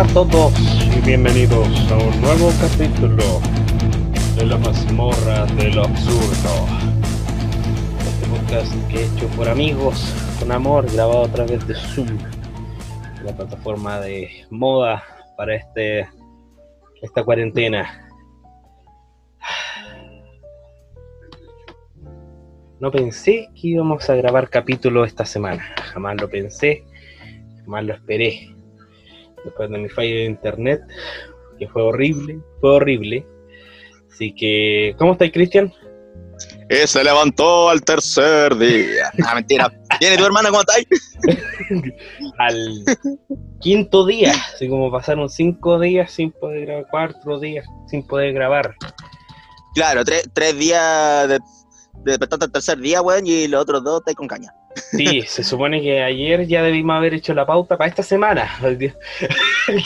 Hola a todos y bienvenidos a un nuevo capítulo de la mazmorra de lo absurdo. Este podcast que he hecho por amigos, con amor, grabado a través de Zoom, la plataforma de moda para este esta cuarentena. No pensé que íbamos a grabar capítulo esta semana, jamás lo pensé, jamás lo esperé después de mi fallo de internet, que fue horrible, fue horrible. Así que, ¿cómo estáis, Cristian? Y se levantó al tercer día. Ah, mentira. ¿Viene tu hermana cómo estáis? Al quinto día, así como pasaron cinco días sin poder grabar, cuatro días sin poder grabar. Claro, tres, tres días de, de despertarte al tercer día, weón, y los otros dos estáis con caña. Sí, se supone que ayer ya debimos haber hecho la pauta para esta semana. Hoy día, ¿Y Hoy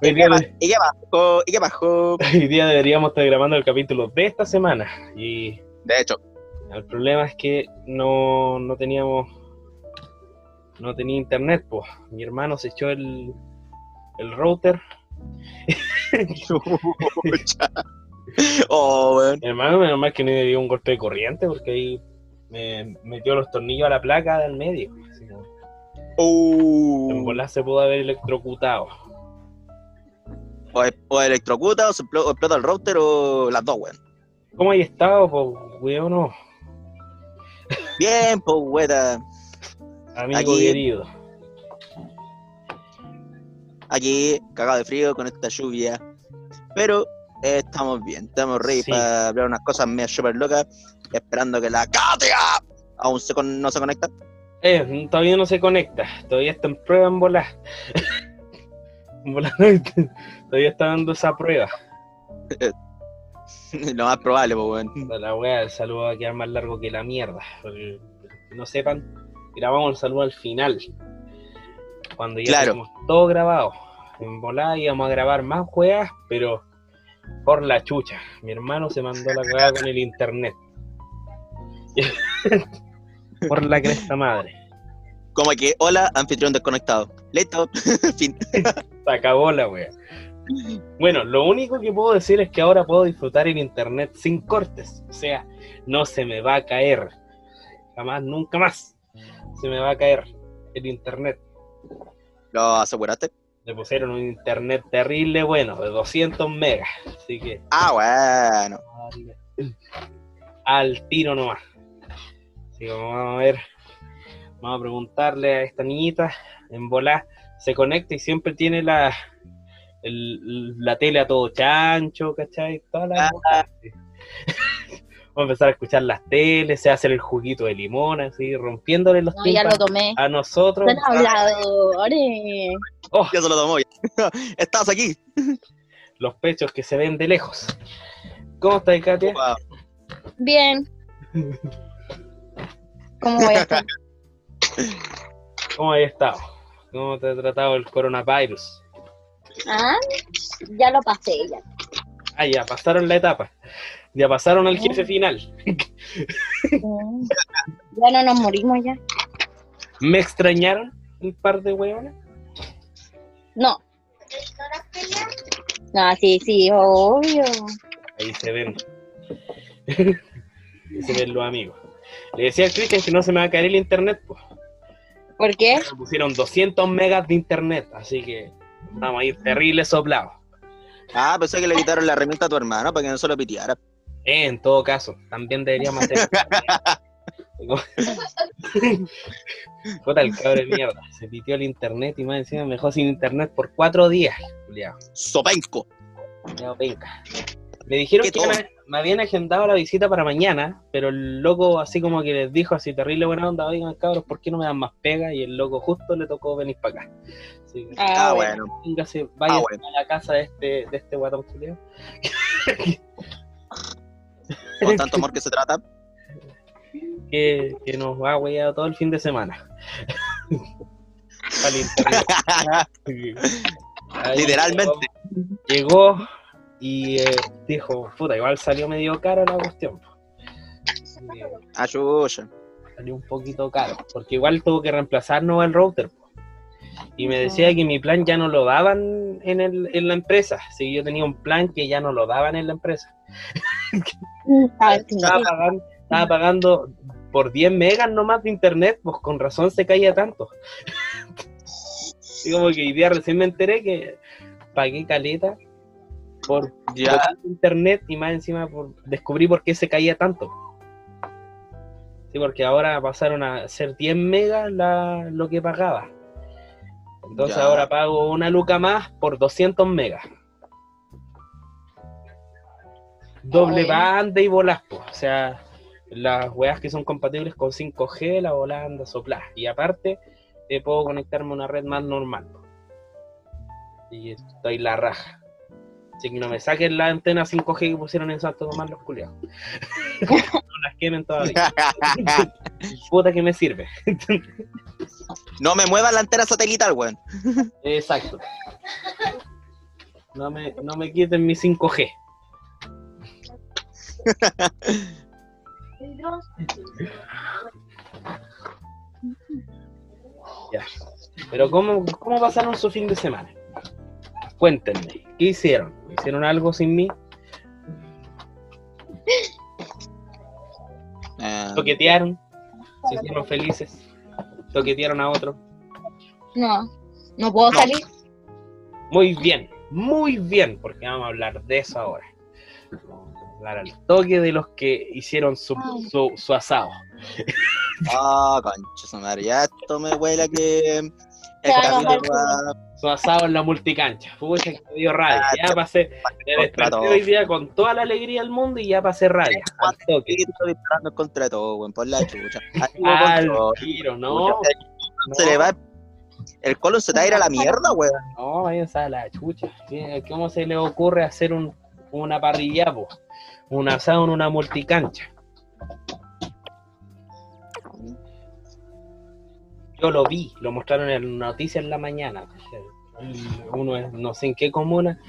qué día- pa- y qué bajó? ¿Y qué bajó? hoy día deberíamos estar grabando el capítulo de esta semana. Y De hecho, el problema es que no, no teníamos. No tenía internet, pues. Mi hermano se echó el, el router. oh. Mi hermano, menos mal que no le dio un golpe de corriente porque ahí me metió los tornillos a la placa del medio. Así como, en volar se pudo haber electrocutado. o, o electrocuta, o se o explota el router, o las dos, weón. ¿Cómo hay estado, pues, weón? No, Bien, pues, weón. amigo Aquí- querido. Aquí, cagado de frío con esta lluvia. Pero eh, estamos bien, estamos ready Sí. para hablar unas cosas medio super locas. Esperando que la Katia aún se con- no se conecta. Eh, todavía no se conecta, todavía está en prueba en volar. En volar, todavía está dando esa prueba. Lo más probable, pues, weón. La wea, el saludo va a quedar más largo que la mierda. porque, no sepan, grabamos el saludo al final. Cuando ya Claro. tenemos todo grabado. En volada íbamos a grabar más weas, pero por la chucha. Mi hermano se mandó la cagada con el internet. por la cresta madre. Como que, hola, anfitrión desconectado. Listo, fin. Se acabó la wea. Bueno, lo único que puedo decir es que ahora puedo disfrutar el internet sin cortes. O sea, no se me va a caer. Jamás, nunca más. Se me va a caer el internet. ¿Lo aseguraste? Le pusieron un internet terrible bueno, de 200 megas. Así que Ah, bueno. al tiro nomás. Así que vamos a ver. Vamos a preguntarle a esta niñita en volar. Se conecta y siempre tiene la, el- la tele a todo chancho, ¿cachai? Toda la- Ah. Vamos a empezar a escuchar las teles, se hace el juguito de limón, así, rompiéndole los No, ya lo tomé. a nosotros. Son habladores. Oh, Ya se lo tomó. ya. Estás aquí. los pechos que se ven de lejos. ¿Cómo estás, Katia? Wow. Bien. ¿Cómo voy a estar? ¿Cómo has estado? ¿Cómo te ha tratado el coronavirus? Ah, ya lo pasé ya. Ah, ya pasaron la etapa. Ya pasaron al jefe final. Mm. Ya no nos morimos ya. ¿Me extrañaron un par de hueones? No. No, sí, sí, obvio. Ahí se ven. Ahí se ven los amigos. Le decía al Cristian que no se me va a caer el internet, pues. ¿Por qué? Me pusieron 200 megas de internet, así que vamos a ir terrible soplados. Ah, pensé que le quitaron la herramienta a tu hermano para que no se lo piteara. Eh, en todo caso, también deberíamos hacer. Puta el cabrón de mierda. Se pitió el internet y más encima me dejó sin internet por cuatro días, culiao. Sopenco. Me dijeron ¿Qué que me, me habían agendado la visita para mañana, pero el loco así como que les dijo así terrible buena onda, oigan cabros, ¿por qué no me dan más pega? Y el loco justo le tocó venir para acá. Así que, Ah, bueno. véngase, vaya Ah, bueno. a la casa de este, de este guatón. Con tanto amor que se trata. que, que nos ha hueado todo el fin de semana. Literalmente. Llegó, llegó y eh, dijo, puta, igual salió medio caro la cuestión. po. Sí, Ayuya. salió un poquito caro, porque igual tuvo que reemplazarnos el router. po. Y me decía que mi plan ya no lo daban en, el, en la empresa. Si yo tenía un plan que ya no lo daban en la empresa. Ah, Estaba pagando, estaba pagando por 10 megas nomás de internet, pues con razón se caía tanto. Y como que hoy día recién me enteré que pagué caleta por Ya. internet y más encima por descubrí por qué se caía tanto. Sí, porque ahora pasaron a ser 10 megas la, lo que pagaba. Entonces Ya. ahora pago una luca más por 200 megas. Doble banda y bolas, pues. O sea, las weas que son compatibles con 5G, la volanda soplar. Y aparte, eh, puedo conectarme a una red más normal. Y estoy la raja. Así que no me saquen la antena 5G que pusieron en Santo Tomás los culiados. no las quemen todavía. Puta que me sirve. No me mueva la antena satelital, weón. Exacto. No me, no me quiten mi 5G. Ya. Pero ¿cómo, ¿cómo pasaron su fin de semana? Cuéntenme, ¿qué hicieron? ¿Hicieron algo sin mí? Eh, ¿Toquetearon? ¿Se hicieron felices? ¿Toquetearon a otro? No, no puedo No. salir. Muy bien, muy bien, porque vamos a hablar de eso ahora. Vamos a hablar al toque de los que hicieron su, su, su asado. Ah, concha su madre. Ya esto me huele a que. El va- Su asado en la multicancha. Pucha que dio rabia. Ah, Ya pasé, me desperté hoy día con toda la alegría del mundo y ya pasé rabia. Al toque. Disparando contra todo, weón, por la chucha. Al tiro, no. Se le va. El colon se te va a ir a la mierda, weón. No, váyanse a la chucha. ¿Qué- ¿Cómo se le ocurre hacer un, una parrilla, po? Un asado en una multicancha? Yo lo vi, lo mostraron en noticias en la mañana. Uno es, no sé en qué comuna,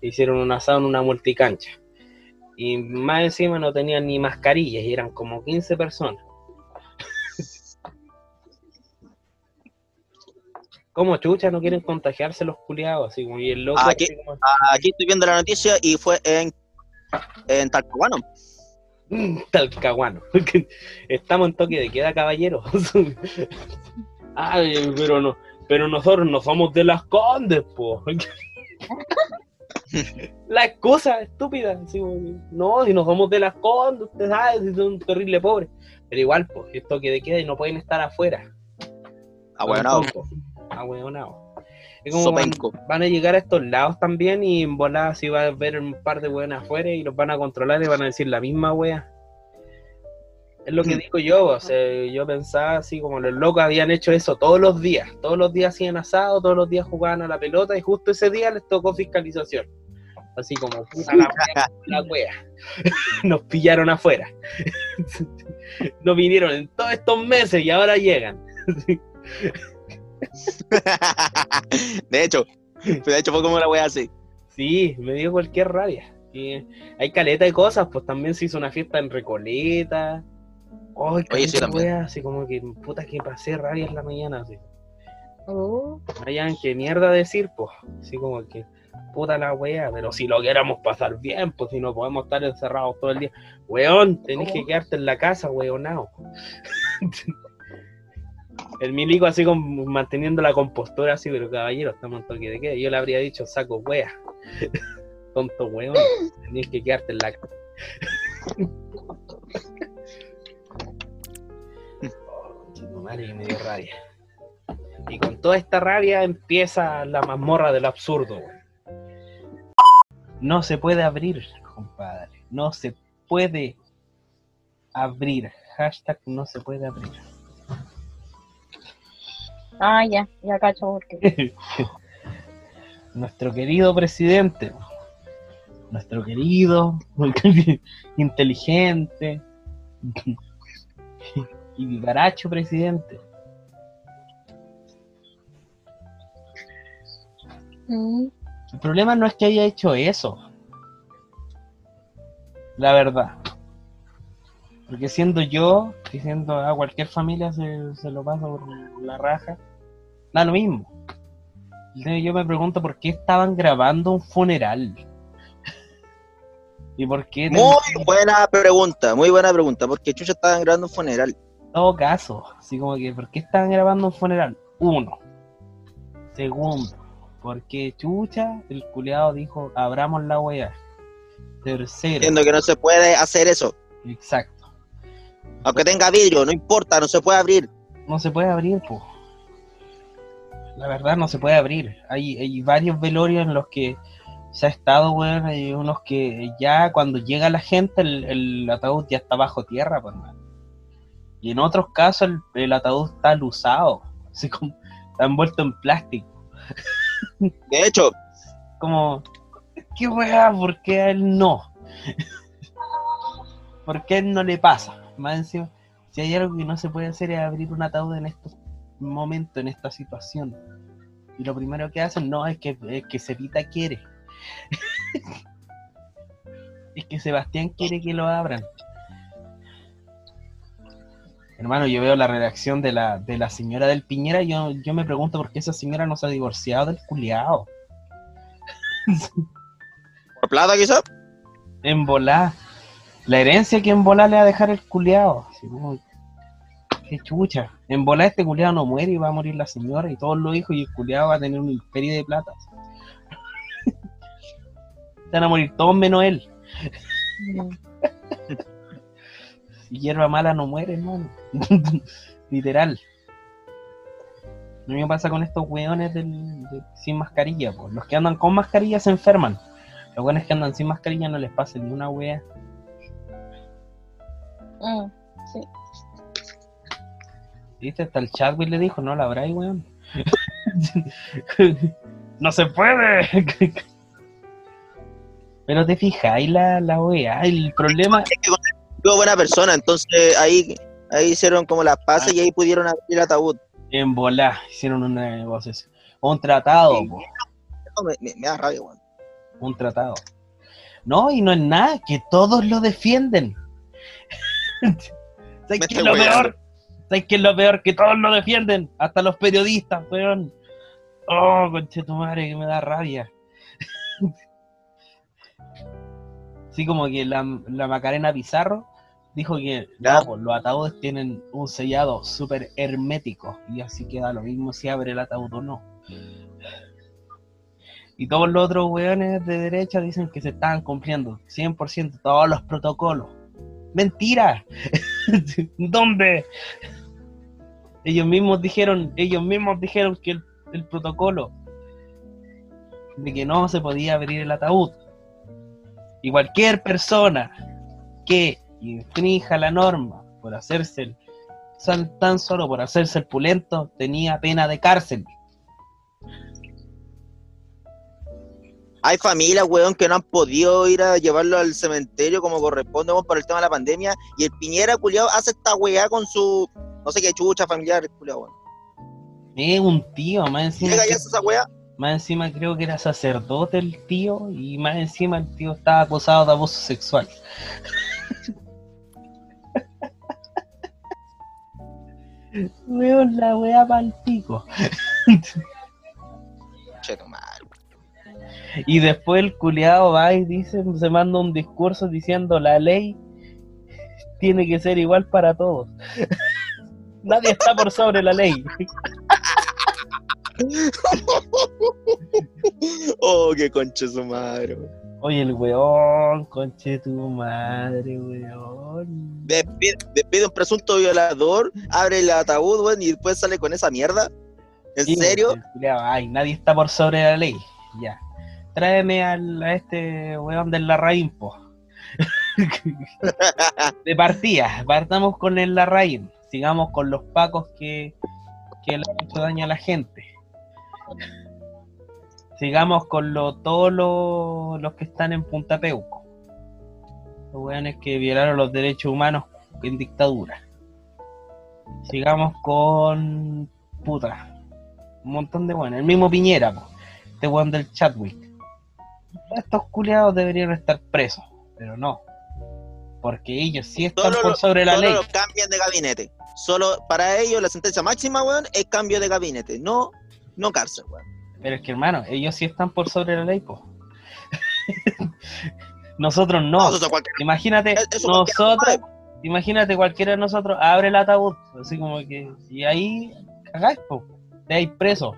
hicieron un asado en una multicancha. Y más encima no tenían ni mascarillas y eran como 15 personas. Como chucha no quieren contagiarse los culiados, así como y el loco. ¿qué? así como- Aquí estoy viendo la noticia y fue en. En Talcahuano. Mm, Talcahuano. Estamos en toque de queda, caballero. Ay, pero no, pero nosotros no somos de las condes, po. La excusa estúpida, como, no, si no somos de las condes, usted sabe, si son terrible pobres. Pero igual, pues, es toque de queda y no pueden estar afuera. Ah, bueno, Ahueonao. Es como van, a llegar a estos lados también y en volada así va a ver un par de weones afuera y los van a controlar y van a decir la misma wea. Es lo que digo yo, o sea, yo pensaba así como los locos habían hecho eso todos los días, todos los días hacían asado, todos los días jugaban a la pelota y justo ese día les tocó fiscalización. Así como puta la wea, la wea. Nos pillaron afuera. No vinieron en todos estos meses y ahora llegan. de hecho, de hecho fue como una wea así. Sí, me dio cualquier rabia. Y hay caleta de cosas, pues también se hizo una fiesta en Recoleta. Ay, Oye, sí, caleta, también. wea, así como que puta que pasé rabia en la mañana, así. Oh, Hayan que mierda decir, pues. Así como que puta la wea, pero si lo queramos pasar bien, pues si no podemos estar encerrados todo el día. Weón, tenés que quedarte en la casa, weonao. El milico así como manteniendo la compostura así, pero caballero, estamos en toque de queda. Yo le habría dicho saco wea. Tonto weón, tenés que quedarte en la casa. Chico madre, me dio rabia. Y con toda esta rabia empieza la mazmorra del absurdo. No se puede abrir, compadre. No se puede abrir. Hashtag no se puede abrir. ah, ya, ya cacho por qué. Nuestro querido presidente. Nuestro querido, inteligente y vivaracho presidente. Mm, El problema no es que haya hecho eso. La verdad. Porque siendo yo, diciendo a cualquier familia se, se lo pasa por la raja. Da lo mismo. Yo me pregunto por qué estaban grabando un funeral. ¿Y por qué? Muy buena pregunta, muy buena pregunta. Porque Chucha estaban grabando un funeral. Todo caso, así como que, ¿por qué estaban grabando un funeral? Uno. Segundo, porque Chucha, el culeado dijo, abramos la wea. Tercero. Entiendo que no se puede hacer eso. Exacto. Aunque tenga vidrio, no importa, no se puede abrir. No se puede abrir, pues. La verdad no se puede abrir. Hay, hay varios velorios en los que se ha estado, weón. Hay unos que ya cuando llega la gente el, el ataúd ya está bajo tierra, pues. Y en otros casos el, el ataúd está alusado, así como está envuelto en plástico. De hecho, Como, ¿qué weá? ¿Por qué a él no? ¿Por qué a él no le pasa? Más encima, si hay algo que no se puede hacer es abrir un ataúd en estos momentos, en esta situación. Y lo primero que hacen, no, es que, es que Cepita quiere. es que Sebastián quiere que lo abran. Hermano, yo veo la redacción de la, de la señora del Piñera y yo, yo me pregunto por qué esa señora no se ha divorciado del culiao. por plata quizás. En volá. La herencia que en volá le va a dejar el culiao. Así qué chucha. En volá este culiao no muere y va a morir la señora y todos los hijos y el culiao va a tener un imperio de plata. Van a morir todos menos él. Y hierba mala no muere, hermano. Literal. Lo mismo pasa con estos weones del, de- sin mascarilla. Pues. Los que andan con mascarilla se enferman. Los weones que andan sin mascarilla no les pasa ni una wea. Mm, sí. ¿Viste? Hasta el Chadwick le dijo, no la habrá, weón. no se puede. Pero te fijáis la, la wea. El problema. Es que buena persona, entonces ahí, ahí hicieron como las pasas y ahí pudieron abrir el ataúd. En volá, hicieron una negociación. Un tratado, Sí. me, me- me da rabia, weón. un tratado. No, y no es nada, que todos lo defienden. ¿Sabes qué es lo peor? ¿Sabes qué es lo peor? Que todos lo defienden, hasta los periodistas, weón. Oh, conche tu madre, que me da rabia. Así como que la, la Macarena Pizarro dijo que pues, los ataúdes tienen un sellado súper hermético y así queda lo mismo si abre el ataúd o no. Y todos los otros weones de derecha dicen que se estaban cumpliendo 100% todos los protocolos. ¡Mentira! ¿Dónde? Ellos mismos dijeron, ellos mismos dijeron que el, el protocolo de que no se podía abrir el ataúd. Y cualquier persona que infrinja la norma por hacerse el, tan solo por hacerse el pulento tenía pena de cárcel. Hay familias, weón, que no han podido ir a llevarlo al cementerio como corresponde, weón, por el tema de la pandemia. Y el Piñera, culiao, hace esta weá con su, no sé qué chucha familiar, culiao, weón. Es un tío, más encima. Llega y esa weá. Más encima creo que era sacerdote el tío y más encima el tío estaba acusado de abuso sexual. Veo la weá pa'l pico. Che, tu madre. Y después el culiado va y dice, se manda un discurso diciendo la ley tiene que ser igual para todos. Nadie está por sobre la ley. Oh, qué concha su madre, weón. Oye, el weón, conche tu madre, weón. Despide, despide un presunto violador, abre el ataúd, weón, y después sale con esa mierda. ¿En Sí, serio? Ay, nadie está por sobre la ley. Ya. Tráeme al, a este weón del Larraín, po. De partida, partamos con el Larraín. Sigamos con los pacos que, que le han hecho daño a la gente. Sigamos con lo, todos los, los que están en Punta Peuco. Los weones que violaron los derechos humanos en dictadura. Sigamos con. Puta. Un montón de weones. El mismo Piñera, po. Este weón del Chadwick. Estos culiados deberían estar presos, pero no. Porque ellos sí están Solo por lo- sobre la Solo ley. lo cambian de gabinete. Solo para ellos la sentencia máxima, weón, es cambio de gabinete. No no cárcel, weón. Pero es que, hermano, ellos sí están por sobre la ley, po. nosotros no. No, eso es cualquier- Imagínate, nosotros, imagínate cualquiera de nosotros abre el ataúd, así como que, y ahí cagáis, po, te hay preso.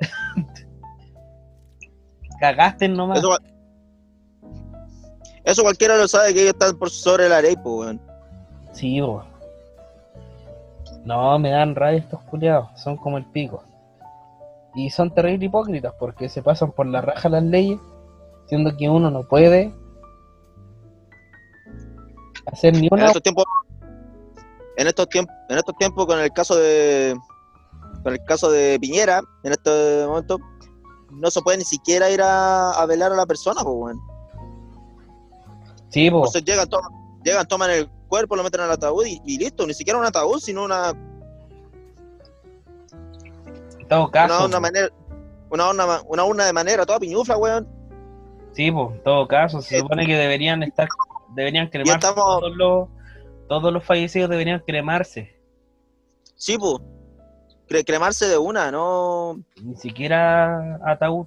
Cagaste nomás. Eso, eso cualquiera lo sabe que ellos están por sobre la ley, pues, weón. Sí, po. No, me dan rabia estos culiados, son como el pico. Y son terrible hipócritas porque se pasan por la raja las leyes, siendo que uno no puede hacer ni En estos tiempos, en estos tiempos, en estos tiempos con el caso de con el caso de Piñera, en este momento, no se puede ni siquiera ir a, a velar a la persona, pues, weón. Sí, po. Entonces llegan, toman, llegan, toman el cuerpo, lo meten al ataúd y, y listo, ni siquiera un ataúd, sino una, En todo caso. una, manera, una, una, de manera toda piñufla, weón. Sí, pues, en todo caso, se Eh, supone que deberían estar, deberían cremarse. estamos- Todos, los, todos los fallecidos deberían cremarse. Sí, pues. Cre- cremarse de una, no. Ni siquiera ataúd.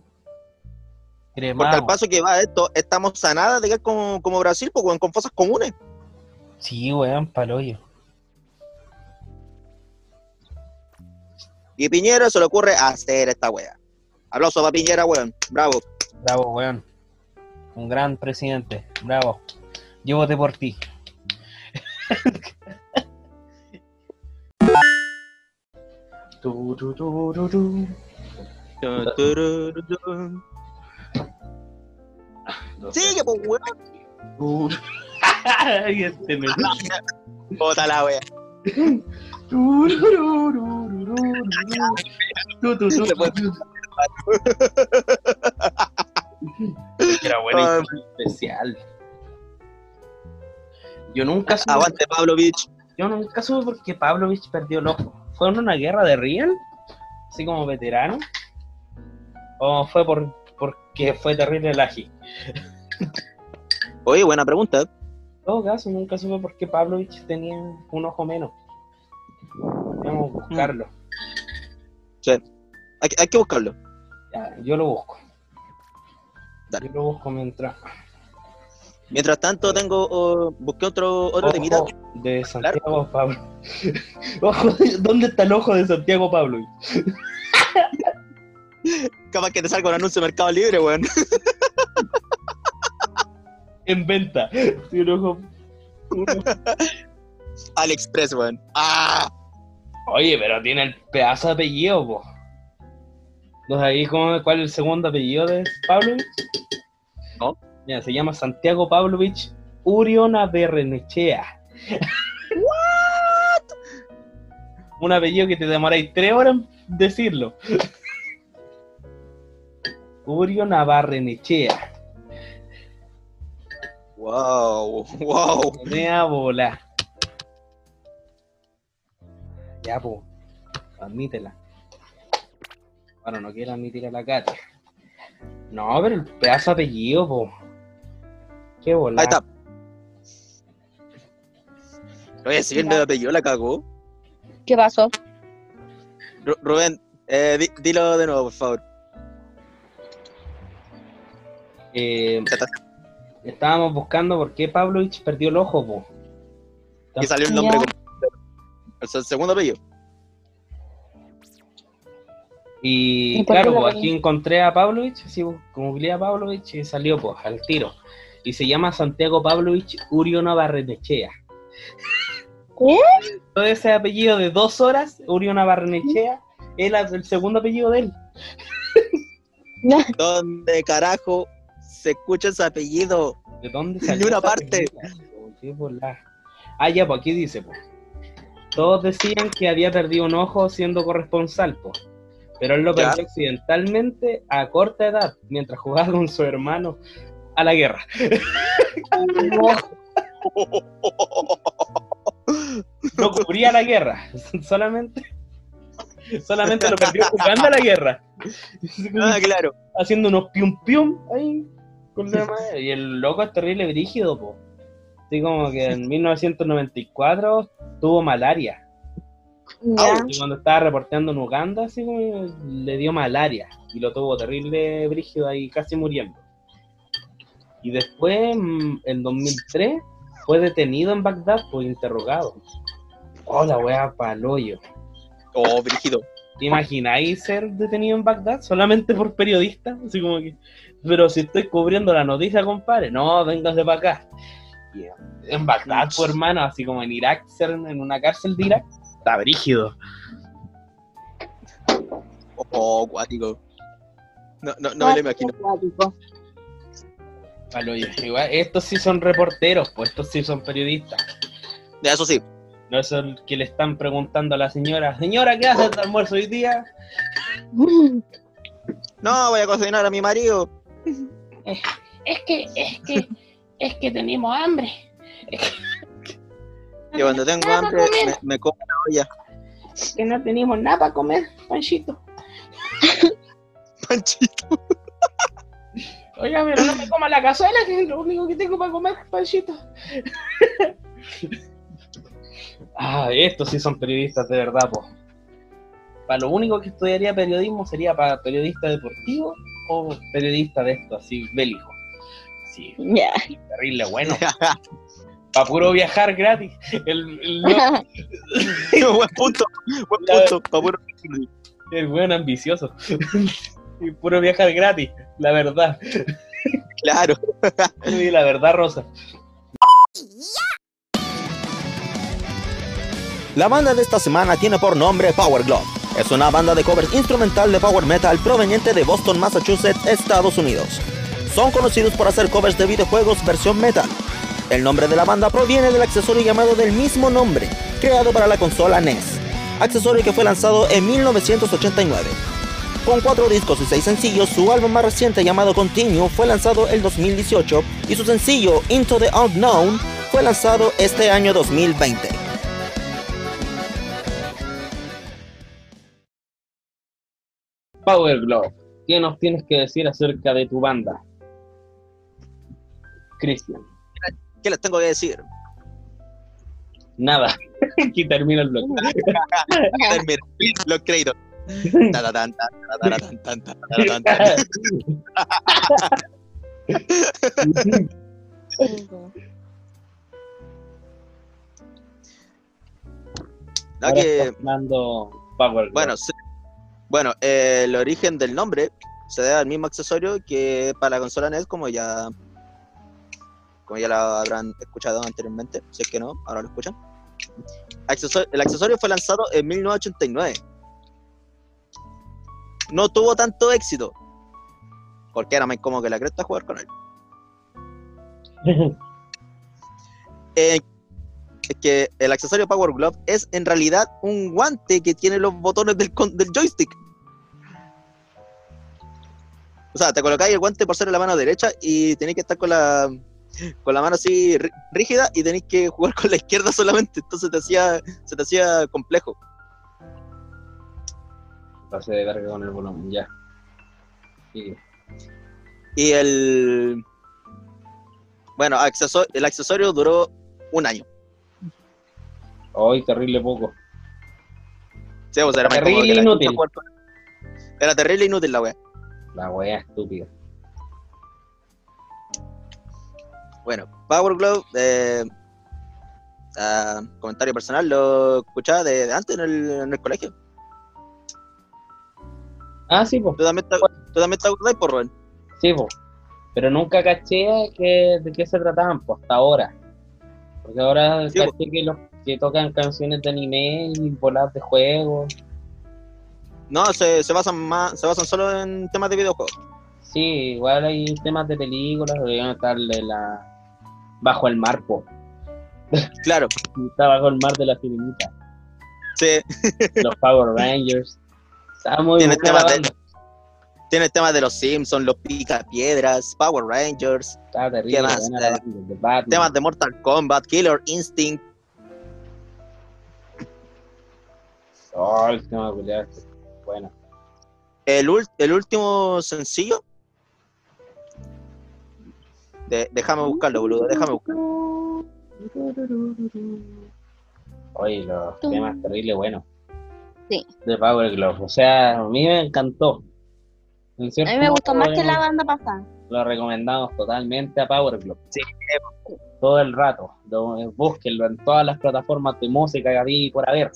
Porque al Cremado. paso que va esto, estamos sanadas de que es como, como Brasil, pues, weón, con fosas comunes. Sí, weón, paloyo. Y Piñera se le ocurre hacer esta wea. Aplauso para Piñera, weón. Bravo. Bravo, weón. Un gran presidente. Bravo. Yo voté por ti. Tu, tu, tu, tu, tu. Sigue, pues, weón. Bota la wea. Era buena Ah. y especial. Yo nunca supe, Aguante, Pavlovich. yo nunca supe por qué Pavlovich perdió el ojo. ¿Fue en una guerra de real? Así como veterano. ¿O fue por porque fue terrible el ají? Oye, buena pregunta. Todo caso, nunca supe por qué Pavlovich tenía un ojo menos. Vamos a buscarlo. Hay, hay que buscarlo. Ya, yo lo busco. Dale. Yo lo busco mientras. Mientras tanto, tengo. oh, busqué otro, otro Ojo de Santiago Pablo. Ojo, ¿dónde está el ojo de Santiago Pablo? Capaz que te salga un anuncio de Mercado Libre, weón. En venta. Sí, un ojo. AliExpress, weón. ¡Ah! Oye, pero tiene el pedazo de apellido, po. ¿No sabéis cuál es el segundo apellido de Pavlovich? No. Mira, se llama Santiago Pavlovich Uriona Berrenechea. Un apellido que te demoráis tres horas en decirlo. Uriona Barrenechea. Wow, wow. Me a volar. Ya, po. Admítela. Bueno, no quiero admitir a la Katy. No, pero el pedazo de apellido, po. Qué bola. Ahí está. Oye, si bien me apellido, la cagó. ¿Qué pasó? Ru- Rubén, eh, di- dilo de nuevo, por favor. Eh. Estábamos buscando por qué Pavlovich perdió el ojo, po. Y salió el nombre completo. El se- segundo apellido. Y ¿Y por qué claro, pues aquí encontré a Pavlovich, así como a Pavlovich y salió pues al tiro. Y se llama Santiago Pavlovich Uriona Barrenechea. ¿Qué? Todo ese apellido de dos horas, Uriona Barrenechea, es el segundo apellido de él. ¿Dónde carajo se escucha ese apellido? ¿De dónde Ni salió? una esa parte. Oh. Ah, ya, pues aquí dice, pues. Todos decían que había perdido un ojo siendo corresponsal, pues. Pero él lo Ya. perdió accidentalmente a corta edad, mientras jugaba con su hermano a la guerra. No cubría la guerra, solamente, solamente lo perdió jugando a la guerra. ah, claro. Haciendo unos pium pium ahí. Y el loco es terrible brígido, po. Así como que en 1994 tuvo malaria. Y cuando estaba reporteando en Uganda, así como le dio malaria y lo tuvo terrible brígido ahí, casi muriendo. Y después, mm, en 2003, fue detenido en Bagdad por interrogado. Oh, la wea paloyo. Oh, brígido. ¿Te imagináis ser detenido en Bagdad solamente por periodista? Así como que, pero si estoy cubriendo la noticia, compadre, no, véngase para acá. Y en Bagdad, pues hermano, así como en Irak, ser en una cárcel de Irak, está brígido. Oh, cuático. No, no, no me lo imagino. Igual, estos sí son reporteros, pues estos sí son periodistas. Ya, Eso sí. No es el que le están preguntando a la señora, señora, ¿qué hace de almuerzo hoy día? No, voy a cocinar a mi marido. Es que, es que, es que tenemos hambre. Y cuando tengo Nada hambre, me como la olla. Que no tenemos nada para comer, Panchito. Panchito. Oiga, pero no me coma la cazuela, que es lo único que tengo para comer, Panchito. ah, estos sí son periodistas de verdad, po. Para lo único que estudiaría periodismo sería para periodista deportivo o periodista de esto, así, bélico. Sí, terrible, bueno. Para puro viajar gratis. El, el, buen punto. Buen punto. puro- el buen ambicioso. Y puro viajar gratis, la verdad. Claro. Y la verdad, Rosa. La banda de esta semana tiene por nombre Power Glove. Es una banda de covers instrumental de power metal proveniente de Boston, Massachusetts, Estados Unidos. Son conocidos por hacer covers de videojuegos versión metal. El nombre de la banda proviene del accesorio llamado del mismo nombre, creado para la consola NES, accesorio que fue lanzado en 1989. Con cuatro discos y seis sencillos, su álbum más reciente llamado Continue fue lanzado el 2018 y su sencillo Into the Unknown fue lanzado este año 2020. Power Glove, ¿qué nos tienes que decir acerca de tu banda? Cristian, ¿Qué les tengo que decir? nada. Aquí termina el blog. Termina. Los créditos. No, que, Power bueno, se- bueno eh, el origen del nombre se debe al mismo accesorio que para la consola NES, como ya, como ya lo habrán escuchado anteriormente. Si es que no, ahora lo escuchan. El accesorio fue lanzado en 1989. No tuvo tanto éxito, porque era más incómodo que la cresta jugar con él. Eh, es que el accesorio Power Glove es en realidad un guante que tiene los botones del, del joystick. O sea, te colocáis el guante por ser en la mano derecha y tenéis que estar con la con la mano así rí- rígida y tenéis que jugar con la izquierda solamente. Entonces te hacía, se te hacía complejo. Pase de verga con el volumen, ya. Sí. Y el bueno, acceso- el accesorio duró un año. Hoy terrible poco. Sí, o sea, era más Terrible que la inútil. con- Era terrible inútil la wea. La wea estúpida. Bueno, Power Glove, eh, comentario personal, lo escuchaba de, de antes en el, en el colegio. Ah, sí, pues. ¿Tú también te, tú también te por Rubén? Sí, po. Pero nunca caché que, de qué se trataban, pues, hasta ahora. Porque ahora Sí, caché que los que tocan canciones de anime y bolas de juegos. No, se, se basan más, se basan solo en temas de videojuegos. Sí, igual hay temas de películas, deberían estar de la... bajo el mar, po. Claro, Está bajo el mar de la sirenita. sí, Los Power Rangers. Está muy Tiene buena temas de- tiene temas de los Simpsons, los Picapiedras, Power Rangers, Está terrible. Temas de Mortal Kombat, Killer Instinct. Oh, el tema. Bueno. El, el último sencillo. De- déjame buscarlo, boludo, déjame buscarlo. Oye, los temas terribles buenos. Sí. De Power Glove. O sea, a mí me encantó. En A mí me gustó más que la banda pasada. Lo recomendamos totalmente a Power Glove. Sí, Todo el rato. Lo- Búsquenlo en todas las plataformas de música que había y por haber.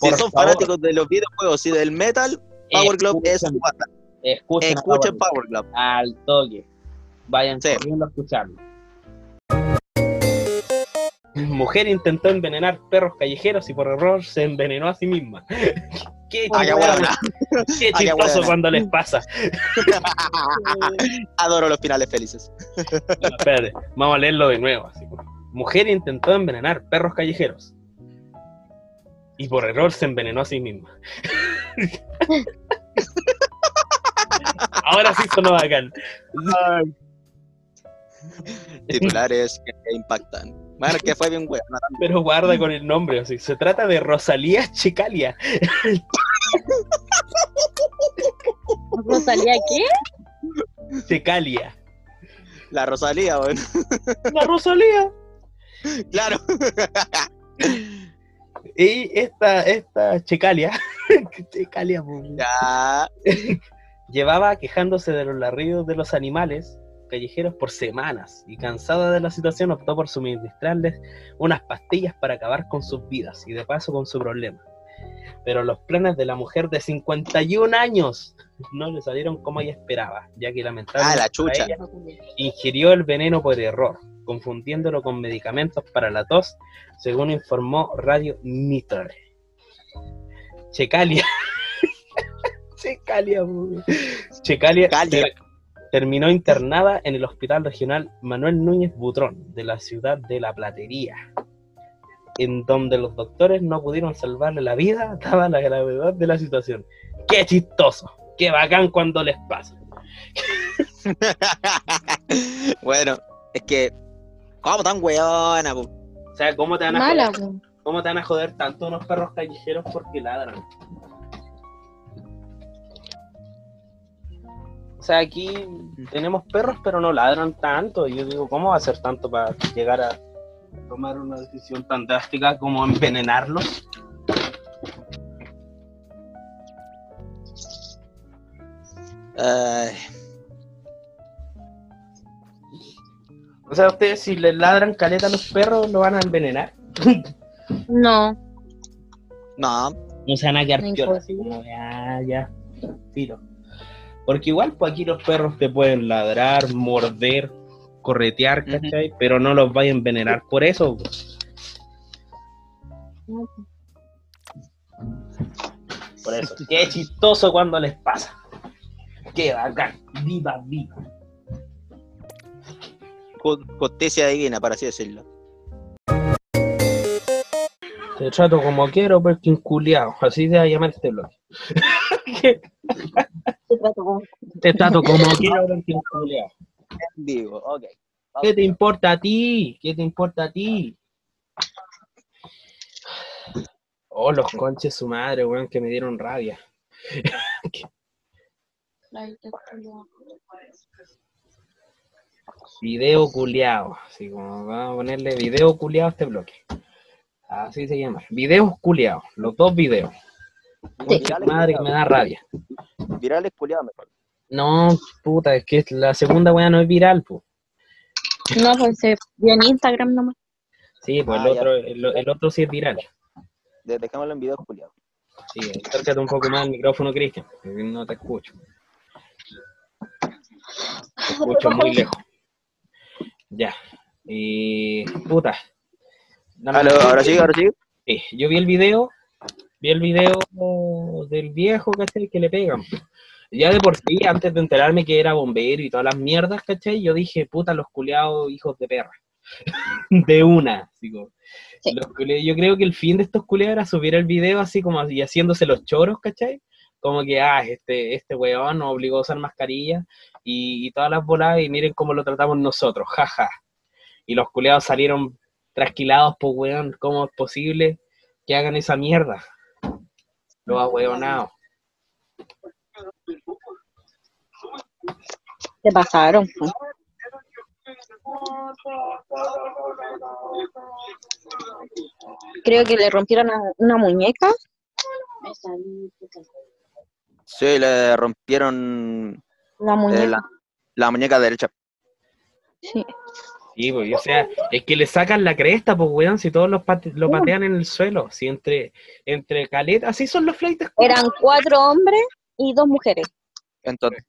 Si son favor, fanáticos de los videojuegos y del metal, Power Glove es su escuchen-. Escuchen, Escuchen Power. Glove al toque. Vayan Sí. corriendo a escucharlo. Mujer intentó envenenar perros callejeros y por error se envenenó a sí misma. Qué Ah, qué chistoso, Ah, cuando les pasa. Adoro los finales felices. Espérate, vamos a leerlo de nuevo. así Mujer intentó envenenar perros callejeros. Y por error se envenenó a sí misma. Ahora sí sonó bacán. Titulares que impactan. Bueno, que fue bien bueno. Pero guarda con el nombre, así. Se trata de Rosalía Chicalia. ¿Rosalía qué? Chicalia. La Rosalía, bueno. La Rosalía. Claro. Y esta, esta po, Ya. llevaba quejándose de los larridos de los animales callejeros por semanas y cansada de la situación optó por suministrarles unas pastillas para acabar con sus vidas y de paso con su problema. Pero los planes de la mujer de 51 años no le salieron como ella esperaba, ya que lamentablemente Ah, la para chucha. ella ingirió el veneno por error, confundiéndolo con medicamentos para la tos, según informó Radio Mitre. Checalia. Checalia. Checalia Calia. ter- terminó internada en el Hospital Regional Manuel Núñez Butrón de la ciudad de La Platería, en donde los doctores no pudieron salvarle la vida dada la gravedad de la situación. ¡Qué chistoso! ¡Qué bacán cuando les pasa! bueno, es que. ¿Cómo tan weona, po? O sea, ¿cómo te van a Mala, joder? po. ¿Cómo te van a joder tanto unos perros callejeros porque ladran? O sea, aquí tenemos perros, pero no ladran tanto. Y yo digo, ¿cómo va a ser tanto para llegar a tomar una decisión tan drástica como envenenarlos? Ay, O sea, ustedes si les ladran caleta a los perros, ¿lo van a envenenar? No, no. No se van a quedar No piolas, así como, ya, ya, tiro. Porque igual, pues aquí los perros te pueden ladrar, morder, corretear. ¿cachai? Pero no los vaya a envenenar por eso. pues. Por eso. Qué chistoso cuando les pasa. Qué bacán. Viva, viva. Ju- Justicia divina, para así decirlo. Te trato como quiero, porque inculiado. Así se va a llamar este blog. te trato como- Te trato como quiero, porque inculiado. Digo, ok. ¿Qué te importa a ti? ¿Qué te importa a ti? Oh, los conches su madre, weón, que me dieron rabia. Video culiao. Así como vamos a ponerle video culiao a este bloque. Así se llama. Videos culiados. Los dos videos. Sí. Madre que me da rabia. Virales culiados mejor. No, puta, es que la segunda weá no es viral, pues. No, pues se vio en Instagram nomás. Sí, pues Ah, el ya. otro, el, el otro sí es viral. De- Dejémoslo en videos culiados. Sí, acércate un poco más al micrófono, Cristian, porque no te escucho. Te escucho muy lejos. Ya. Y. Puta. Aló, ahora sí, ahora sí. Sí, yo vi el video, vi el video del viejo, ¿cachai? Que le pegan. Ya de por sí, antes de enterarme que era bombero y todas las mierdas, ¿cachai? Yo dije, puta, los culeados hijos de perra. de una, digo. Sí. Los yo creo que el fin de estos culeados era subir el video así como y haciéndose los choros, ¿cachai? Como que, ah, este, este weón nos obligó a usar mascarilla y, todas las voladas y miren cómo lo tratamos nosotros, jaja. Y los culeados salieron trasquilados, pues weón, ¿cómo es posible que hagan esa mierda? Los ahueonados. Se pasaron. Creo que le rompieron una muñeca Sí, le rompieron La eh, muñeca. la, la muñeca derecha. Sí. Sí, pues, o sea, es que le sacan la cresta, pues, weón, si todos los pate- lo patean en el suelo, si entre, entre caletas, así son los flights. Eran cuatro hombres y dos mujeres. Entonces,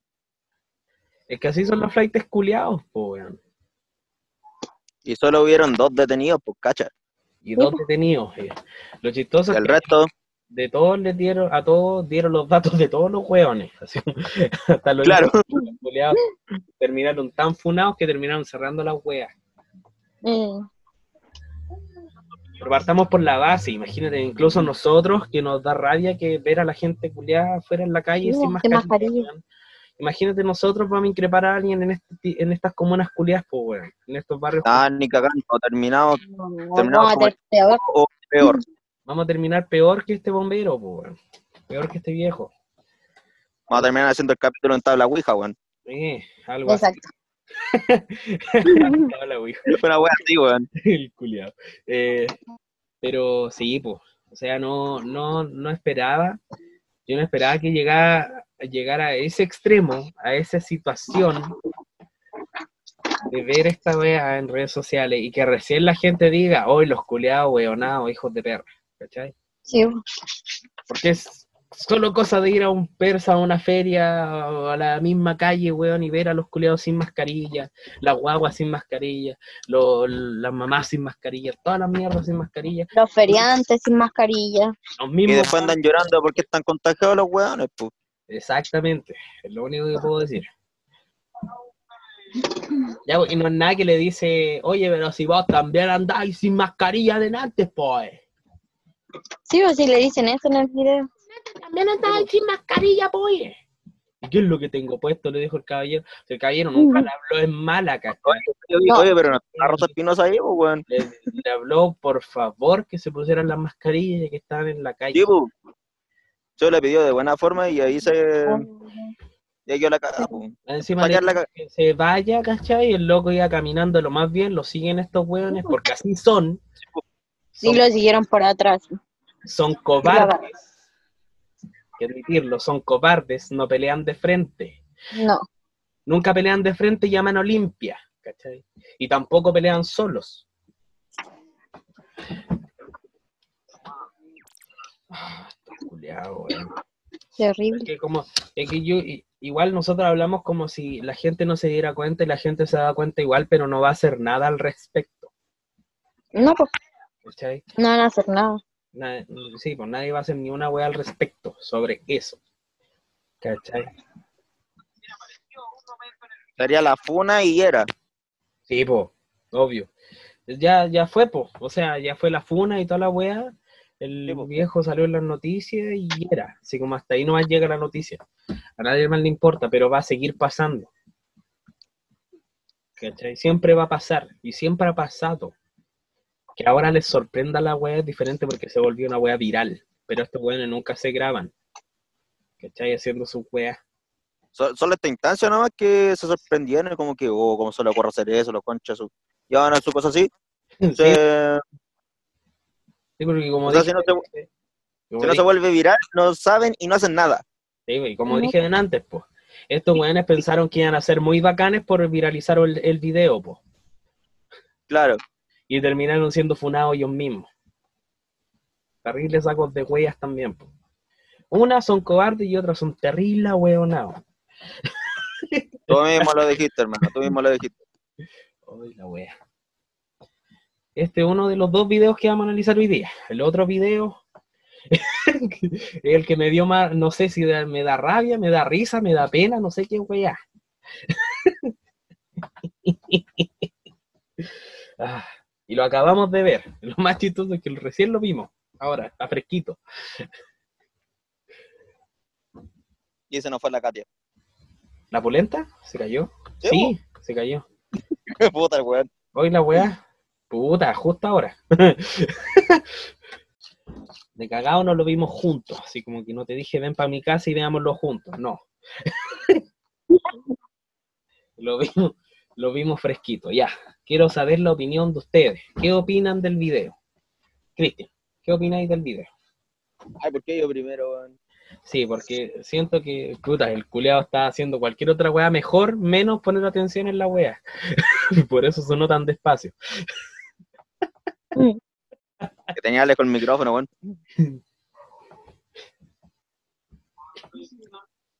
Es que así son los flights culiados, pues, weón. y solo hubieron dos detenidos, pues cacha. Y dos detenidos. eh. Lo chistoso es El que resto, de todos les dieron, a todos dieron los datos de todos los weones. así, hasta los claro. culiados terminaron tan funados que terminaron cerrando las weas. Eh, Pero partamos por la base, imagínate, incluso nosotros que nos da rabia que ver a la gente culiada afuera en la calle Sí, sin mascarilla. Imagínate nosotros vamos a increpar a alguien en, este, en estas comunas culiadas, pues weón, en estos barrios. Ah, ni cagando, terminado no, no, Terminamos vamos a como el- ter- peor. o peor. Vamos a terminar peor que este bombero, weón. Peor que este viejo. Vamos a terminar haciendo el capítulo en tabla Ouija, weón. Eh, algo así. Exacto. Weón. Fue una wea así, weón. el culiao. Eh, pero sí, pues, o sea, no, no, no esperaba, yo no esperaba que llegara, llegara a ese extremo, a esa situación de ver esta wea en redes sociales y que recién la gente diga, hoy los culiados, weonados, hijos de perra, ¿cachai? Sí. Porque es solo cosa de ir a un persa, a una feria, o a la misma calle, weón, y ver a los culiados sin mascarilla, las guaguas sin mascarilla, lo- las mamás sin mascarilla, todas las mierdas sin mascarilla, Los feriantes sin mascarilla. los Y mismos. después andan llorando porque están contagiados los weones, pues. Exactamente, es lo único que puedo decir. Ya, y no es nada que le dice, oye, pero si vos también andáis sin mascarilla delante, pues. Sí, o si le dicen eso en el video. También andáis sin mascarilla, pues. ¿Y qué es lo que tengo puesto? Le dijo el caballero. El caballero nunca le habló en mala, ¿cachai? Oye, pero no está la Rosa Espinosa ahí, pues, weón. Le, le habló, por favor, que se pusieran las mascarillas ya que estaban en la calle. Sí, pues. Yo le pidió de buena forma y ahí se. Y ahí yo la cagada, pues. Encima la que se vaya, ¿cachai? Y el loco iba caminando lo más bien, lo siguen estos hueones, porque así son. Sí, Son, lo siguieron por atrás. son cobardes. Hay que admitirlo, son cobardes, no pelean de frente. No. Nunca pelean de frente y a mano limpia, ¿cachai? Y tampoco pelean solos. Ah. Terrible. Es que como, es que yo, igual nosotros hablamos como si la gente no se diera cuenta y la gente se da cuenta igual, pero no va a hacer nada al respecto. No, pues ¿cachai? no van a hacer nada. Na- sí, pues nadie va a hacer ni una wea al respecto sobre eso. ¿Cachai? Sería la funa y era. Sí, pues, obvio. Ya, ya fue, pues, o sea, ya fue la funa y toda la wea. El Sí, viejo salió en las noticias y era. Así como hasta ahí nomás llega la noticia. A nadie más le importa, pero va a seguir pasando. ¿Cachai? Siempre va a pasar y siempre ha pasado. Que ahora les sorprenda la wea es diferente porque se volvió una wea viral. Pero estos weones nunca se graban. ¿Cachai? Haciendo sus weas. So- Solo esta instancia nomás que se sorprendieron, como que, oh, ¿cómo se le ocurre hacer eso? Los conchas, su. Y van a su cosa así. Sí, Se- sí, porque como o sea, dije, si no se- como si no se vuelve viral, no saben y no hacen nada. Sí, güey, como Ujú. dije antes, pues. Estos weones pensaron que iban a ser muy bacanes por viralizar el, el video, pues. Claro. Y terminaron siendo funados ellos mismos. Terribles sacos de huellas también, pues. Unas son cobardes y otras son terribles hueonados. Tú mismo lo dijiste, hermano. Tú mismo lo dijiste. Ay, la wea. Este es uno de los dos videos que vamos a analizar hoy día. El otro video el que me dio más, no sé si me da rabia, me da risa, me da pena, no sé qué wea. Ah, y lo acabamos de ver. Lo más chistoso es que recién lo vimos. Ahora, está fresquito. Y ese no fue la Katia. ¿La polenta? ¿Se cayó? Sí, Sí, se cayó. Puta el weón. Hoy la weá. Puta, justo ahora. De cagado no lo vimos juntos, así como que no te dije ven para mi casa y veámoslo juntos, no. lo vimos, lo vimos fresquito, ya. Quiero saber la opinión de ustedes. ¿Qué opinan del video? Cristian, ¿qué opináis del video? Ay, ¿por qué yo primero, weón? Sí, porque siento que, puta, el culeado está haciendo cualquier otra weá mejor, menos poner atención en la weá. Por eso sonó tan despacio. Que tenía lejos el micrófono, weón.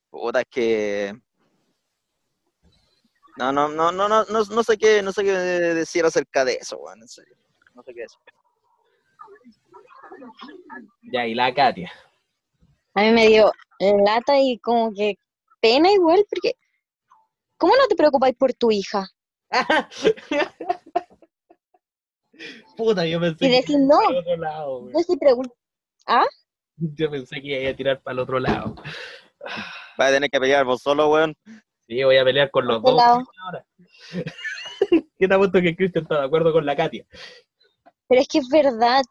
Puta, es que. No, no, no, no, no, no, no sé qué, no sé qué decir acerca de eso, weón, en serio. No sé qué decir. Ya, y la Katia. A mí me dio lata y como que pena igual, porque ¿cómo no te preocupáis por tu hija? Puta, yo pensé Y que decir iba no. para el otro lado. Yo sí pregunto, ¿ah? Yo pensé que iba a tirar para el otro lado. Vas a tener que pelear vos solo, weón. Sí, voy a pelear con los dos ahora. ¿Qué te ha puesto que Cristian está de acuerdo con la Katia? Pero es que es verdad.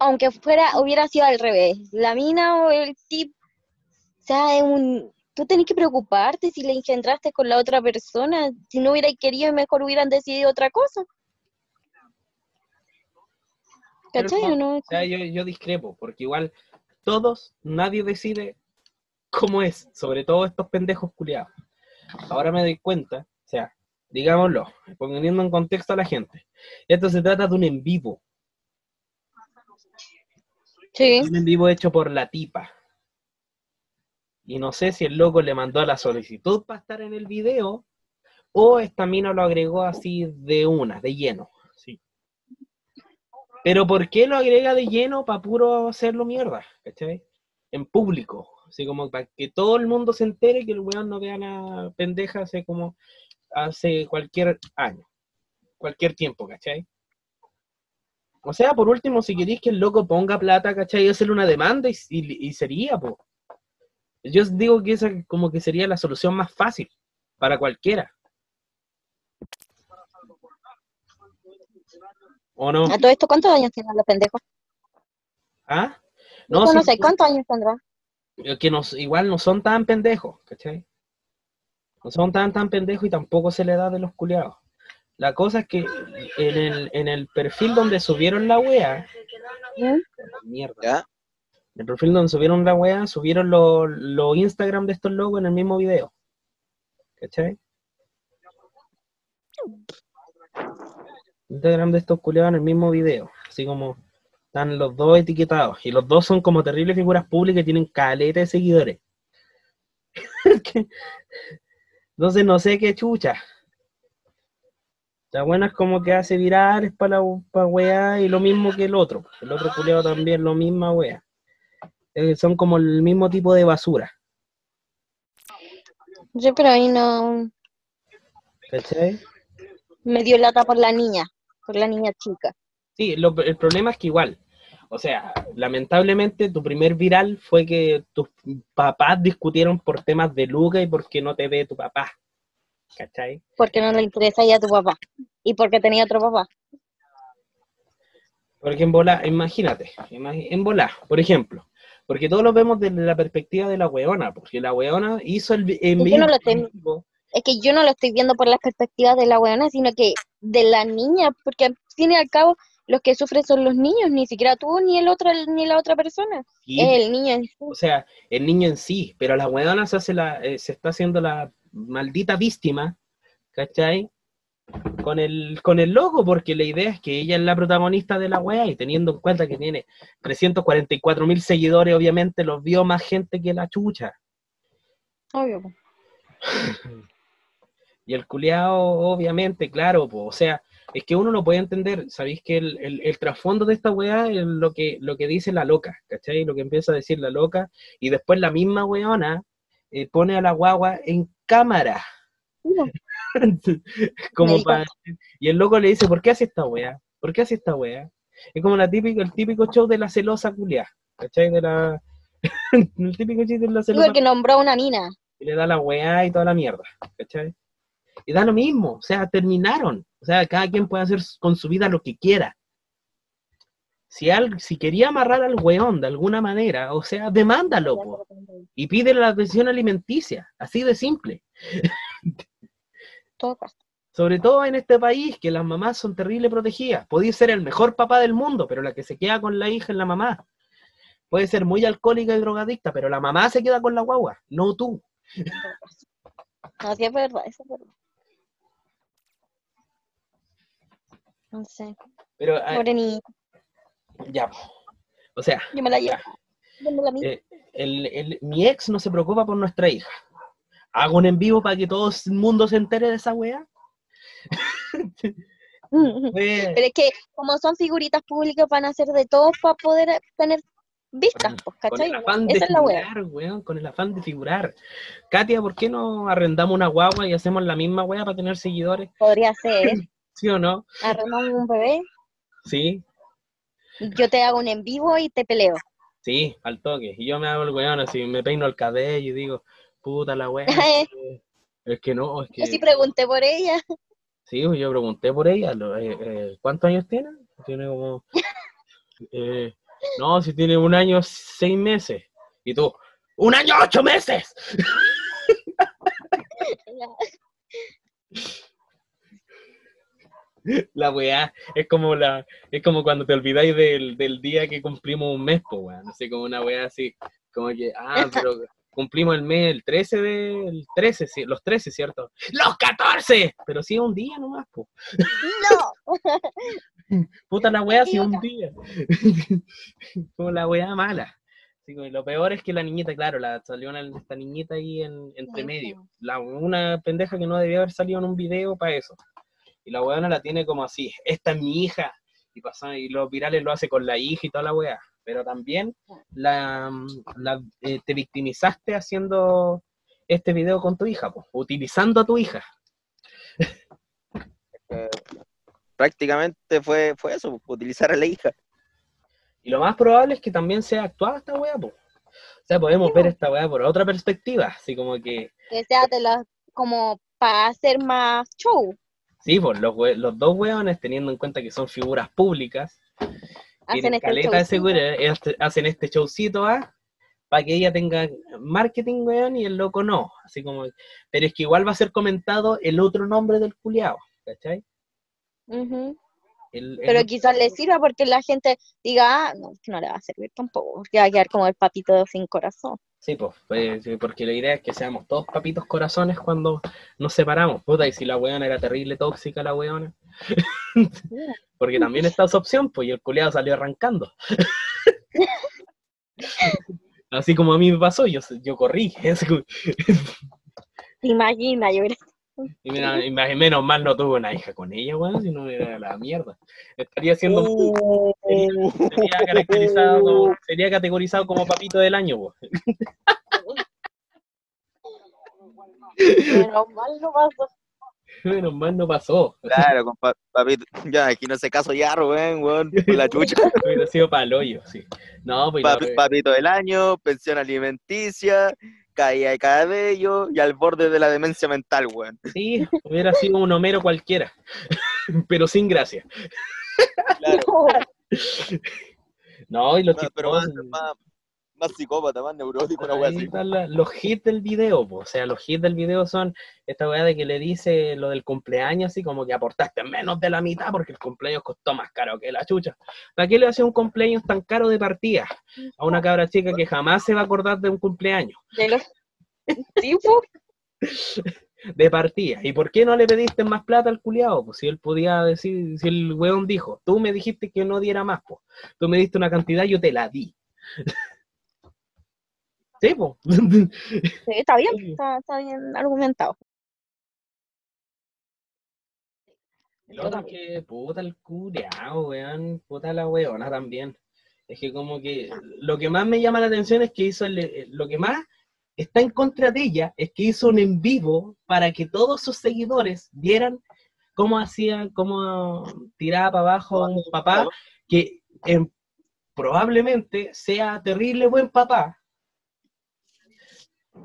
Aunque fuera, hubiera sido al revés. La mina o el tip, o sea, es un, tú tenés que preocuparte si le engendraste con la otra persona. Si no hubierais querido, mejor hubieran decidido otra cosa. ¿Cachai o no? O sea, yo, yo discrepo, porque igual todos, nadie decide cómo es, sobre todo estos pendejos culiados. Ahora me doy cuenta, o sea, digámoslo, poniendo en contexto a la gente, esto se trata de un en vivo, Sí. un en vivo hecho por la tipa. Y no sé si el loco le mandó la solicitud para estar en el video o esta mina lo agregó así de una, de lleno. Sí. Pero ¿por qué lo agrega de lleno para puro hacerlo mierda? ¿Cachai? En público. Así como para que todo el mundo se entere que el weón no vea la pendeja hace como hace cualquier año. Cualquier tiempo, ¿cachai? O sea, por último, si queréis que el loco ponga plata, ¿cachai? Y hacerle una demanda y, y- y sería, po. Yo digo que esa como que sería la solución más fácil para cualquiera. ¿O no? A todo esto, ¿cuántos años tienen los pendejos? ¿Ah? No, sé, ¿cuántos años tendrán? Que nos, igual no son tan pendejos, ¿cachai? No son tan tan pendejos y tampoco se le da de los culiados. La cosa es que en el, en el perfil donde subieron la wea, mierda, ¿Ya? en el perfil donde subieron la wea, subieron los los Instagram de estos logos en el mismo video. ¿Cachai? Instagram de estos culiados en el mismo video. Así como están los dos etiquetados. Y los dos son como terribles figuras públicas y tienen caleta de seguidores. Entonces no sé qué chucha. La buena es como que hace virales para la pa weá y lo mismo que el otro. El otro culiado también lo misma weá. Eh, son como el mismo tipo de basura. Sí, pero ahí no ¿Cachai? me dio lata por la niña, por la niña chica. Sí, lo- el problema es que igual, o sea, lamentablemente tu primer viral fue que tus papás discutieron por temas de Luca y porque no te ve tu papá. ¿Cachai? Porque no le interesa ya a tu papá. Y porque tenía otro papá. Porque en bola, imagínate, en bola, por ejemplo, porque todos lo vemos desde la perspectiva de la weona, porque la weona hizo el en Yo vivo. no lo estoy- Es que yo no lo estoy viendo por las perspectivas de la weona, sino que de la niña, porque al fin y al cabo los que sufren son los niños, ni siquiera tú ni el otro ni la otra persona. Sí, Es el niño en sí. o sea, el niño en sí, pero la weona se hace la, eh, se está haciendo la maldita víctima, ¿cachai? Con el, con el logo, porque la idea es que ella es la protagonista de la wea y teniendo en cuenta que tiene 344 mil seguidores, obviamente los vio más gente que la chucha. Obvio. Y el culiao, obviamente, claro, po, o sea, es que uno no puede entender, sabéis que el, el- el trasfondo de esta weá es lo que, lo que dice la loca, ¿cachai? Lo que empieza a decir la loca, y después la misma weona eh, pone a la guagua en cámara. Como para y el loco le dice, ¿por qué hace esta weá? ¿Por qué hace esta weá? Es como la típica, el típico show de la celosa culia, ¿cachai? De la el típico chiste de la celosa que nombró a una mina. y le da la weá y toda la mierda, ¿cachai? Y da lo mismo, o sea, terminaron. O sea, cada quien puede hacer con su vida lo que quiera. Si, al, si quería amarrar al weón de alguna manera, o sea, demándalo po, y pídele la atención alimenticia, así de simple. Todo. Sobre todo en este país, que las mamás son terrible protegidas. Podéis ser el mejor papá del mundo, pero la que se queda con la hija es la mamá. puede ser muy alcohólica y drogadicta, pero la mamá se queda con la guagua, no tú. No, sí es verdad, eso es verdad. No sé, Pero ah, ya, o sea, yo me la llevo. Eh, el- el- mi ex no se preocupa por nuestra hija. Hago un en vivo para que todo el mundo se entere de esa. Fue- Pero es que como son figuritas públicas van a hacer de todo para poder tener vistas, pues, con ¿cachai? el afán de Esa es la wea. figurar, weón, con el afán de figurar. Katia, ¿por qué no arrendamos una guagua y hacemos la misma weá para tener seguidores? Podría ser, ¿Sí o no? arrendamos un bebé, Sí, yo te hago un en vivo y te peleo. sí, al toque. Y yo me hago el weón así, me peino el cabello y digo, puta la weá. Es que no, es que... Yo sí pregunté por ella. Sí, pues, yo pregunté por ella, lo- eh, eh, ¿cuántos años tiene? Tiene como... eh, no, si tiene un año, seis meses. Y tú, ¡un año, ocho meses! La weá, es como la, es como cuando te olvidáis del, del día que cumplimos un mes, pues weá, no sé, como una weá así, como que, ah, pero cumplimos el mes, el 13 del 13, sí, los 13, ¿cierto? ¡Los 14! Pero sí, un día nomás, pues. No, Puta la weá, sí, un día. como la weá mala. Así y lo peor es que la niñita, claro, la salió una, esta niñita ahí en, entre medio. po. La, una pendeja que no debía haber salido en un video para eso. Y la weona la tiene como así, esta es mi hija. Y, pasa, y los virales lo hace con la hija y toda la weá. Pero también la, la, eh, te victimizaste haciendo este video con tu hija, po, utilizando a tu hija. Eh, prácticamente fue, fue eso, utilizar a la hija. Y lo más probable es que también sea actuada esta weá, po. O sea, podemos Sí, ver esta weá por otra perspectiva, así como que, que sea de la, como para hacer más show. Sí, pues los, dos weones, teniendo en cuenta que son figuras públicas, Hacen este caleta de showcito. seguridad, este- hacen este showcito, ¿ah? Para que ella tenga marketing, weón, y el loco no. Así como, pero es que igual va a ser comentado el otro nombre del culiao, ¿cachai? El- el Pero quizás le sirva porque la gente diga, ah, no, no le va a servir tampoco, porque va a quedar como el papito sin corazón. Sí, pues, porque la idea es que seamos todos papitos corazones cuando nos separamos. Puta, y si la weona era terrible, tóxica la weona. porque también está esa opción, pues, y el culiado salió arrancando. Así como a mí me pasó, yo, yo corrí. Es como- ¿Te imaginas? Yo creo. Y mira, menos mal no tuve una hija con ella, weón, si no era la mierda. Estaría siendo Uh, sería caracterizado como, sería categorizado como papito del año, weón. Menos mal no pasó. Menos mal no pasó. Claro, con pa- papito. Ya, aquí no se caso ya, Rubén, weón, por la chucha. Hubiera sido para el hoyo, sí. No, pues Papi- la- papito del año, pensión alimenticia, caída de cabello y al borde de la demencia mental, weón. Sí, hubiera sido un Homero cualquiera, pero sin gracia. Claro, No, y lo más- pero más, más psicópata, más neurótico, una wea así. la- los hits del video, po. o sea, los hits del video son esta weá de que le dice lo del cumpleaños, así como que aportaste menos de la mitad porque el cumpleaños costó más caro que la chucha. ¿Para qué le hace un cumpleaños tan caro de partida a una cabra chica que jamás se va a acordar de un cumpleaños? De los tipos. de partida. ¿Y por qué no le pediste más plata al culiado? Pues si él podía decir, si el weón dijo, tú me dijiste que no diera más, pues. Tú me diste una cantidad, yo te la di. Sí, pues. Sí, está bien, está, está bien argumentado. Lo otro que, puta el culiao, weón, puta la weona también. Es que como que lo que más me llama la atención es que hizo, el- eh, lo que más está en contra de ella es que hizo un en vivo para que todos sus seguidores vieran cómo hacía, cómo tiraba para abajo a un papá que em, probablemente sea terrible buen papá.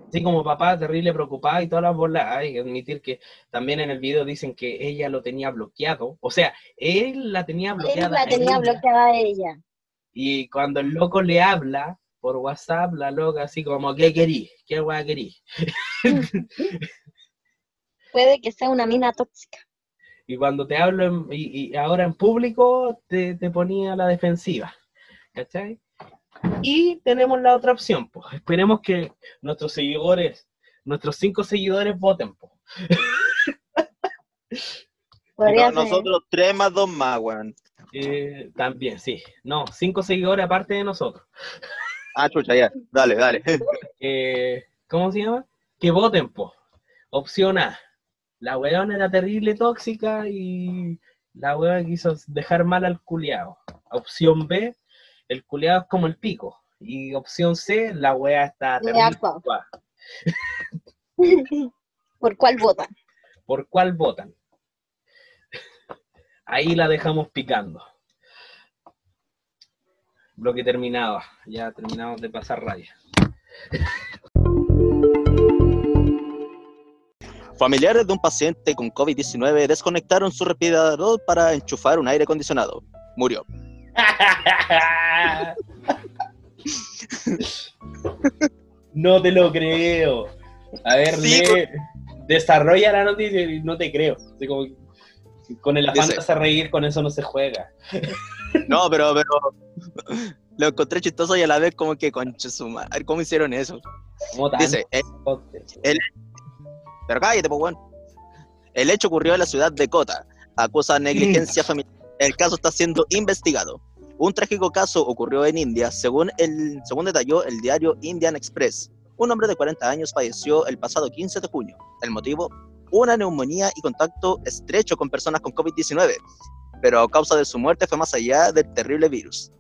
Así como papá terrible preocupado y todas las bolas. Hay que admitir que también en el video dicen que ella lo tenía bloqueado. O sea, él la tenía Él bloqueada. la a tenía bloqueada a ella. Y cuando el loco le habla por WhatsApp, la loca así como, ¿qué querís? ¿Qué guay querís? Puede que sea una mina tóxica. Y cuando te hablo en- y, y ahora en público, te, te ponía a la defensiva. ¿Cachai? Y tenemos la otra opción, pues. Esperemos que nuestros seguidores, nuestros cinco seguidores voten, pues. No, nosotros tres más dos más, weón. Eh, también, sí. No, cinco seguidores aparte de nosotros. Ah, chucha, ya. Dale, dale. Eh, ¿Cómo se llama? Que voten, pues. Opción A. La weona era terrible tóxica y la weona quiso dejar mal al culiao. Opción B. El culiao es como el pico. Y opción C. La wea está terrible. ¿Por cuál votan? ¿Por cuál votan? Ahí la dejamos picando. Bloque terminado. Ya terminamos de pasar raya. Familiares de un paciente con COVID-19 desconectaron su respirador para enchufar un aire acondicionado. Murió. no te lo creo. A ver, Sí, lee- desarrolla la noticia y no te creo. Así como que con el afán de hacer reír, con eso no se juega. No, pero, pero. Lo encontré chistoso y a la vez como que concha su madre. ¿Cómo hicieron eso? Dice, eh, tanto. pero cállate, pues, weón. El hecho ocurrió en la ciudad de Cota. Acusa negligencia familiar. El caso está siendo investigado. Un trágico caso ocurrió en India, según, el, detalló el diario Indian Express. Un hombre de 40 años falleció el pasado 15 de junio. El motivo, una neumonía y contacto estrecho con personas con COVID-19, pero a causa de su muerte fue más allá del terrible virus.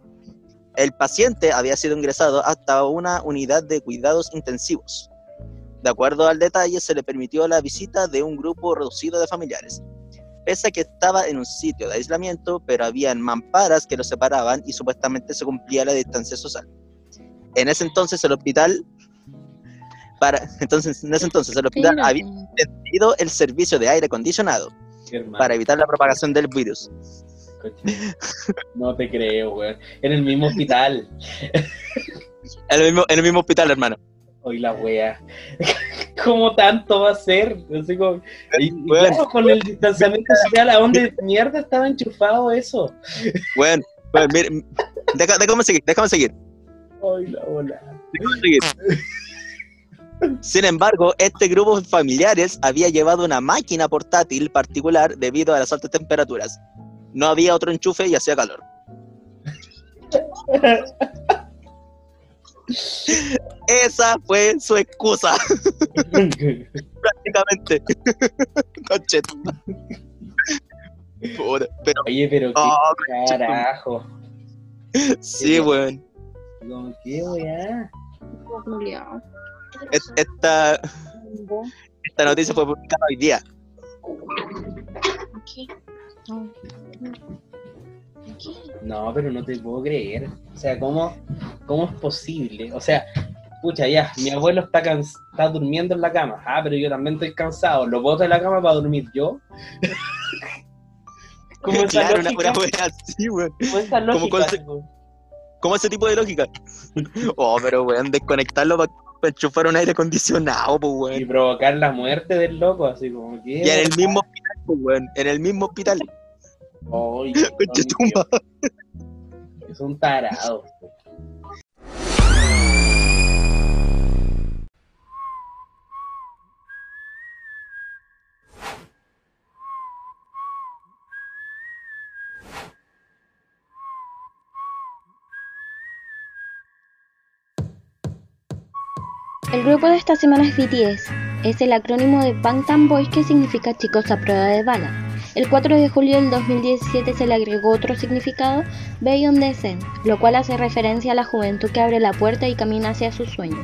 El paciente había sido ingresado hasta una unidad de cuidados intensivos. De acuerdo al detalle, se le permitió la visita de un grupo reducido de familiares. Pese a que estaba en un sitio de aislamiento, pero habían mamparas que lo separaban y supuestamente se cumplía la distancia social. En ese entonces el hospital para entonces en ese entonces el hospital Pero- había extendido el servicio de aire acondicionado para evitar la propagación del virus. No te creo, weón. En el mismo hospital. En el mismo, en el mismo hospital, hermano. Hoy la wea. ¿Cómo tanto va a ser? Así como- y, y Bueno. claro, con el distanciamiento social, ¿a dónde mierda estaba enchufado eso? Bueno, bueno, mire, deja- déjame seguir, déjame seguir. Ay, la bola. déjame seguir. Sin embargo, este grupo de familiares había llevado una máquina portátil particular debido a las altas temperaturas. No había otro enchufe y hacía calor. Esa fue su excusa, prácticamente. Concheto. Pero Oye, pero qué Oh, carajo. sí, weón. Como, ¿Qué. Es- Esta, esta noticia fue publicada hoy día. Aquí. No. No, pero no te puedo creer. O sea, ¿cómo, cómo es posible? O sea, pucha, ya, mi abuelo está, cans- está durmiendo en la cama. Ah, pero yo también estoy cansado. ¿Lo boto de la cama para dormir yo? ¿Cómo esa Claro, lógica? una wea así, weón. ¿Cómo esa lógica? ¿Cómo ese tipo de lógica? Oh, pero weón, desconectarlo para enchufar un aire acondicionado, pues Y weón. provocar la muerte del loco, así como que... Y en el mismo hospital, pues weón. En el mismo hospital. Dios, madre. Es un tarado. El grupo de esta semana es BTS. Es el acrónimo de Bangtan Boys que significa chicos a prueba de bala. El 4 de julio del 2017 se le agregó otro significado, Beyond the Zen, lo cual hace referencia a la juventud que abre la puerta y camina hacia sus sueños.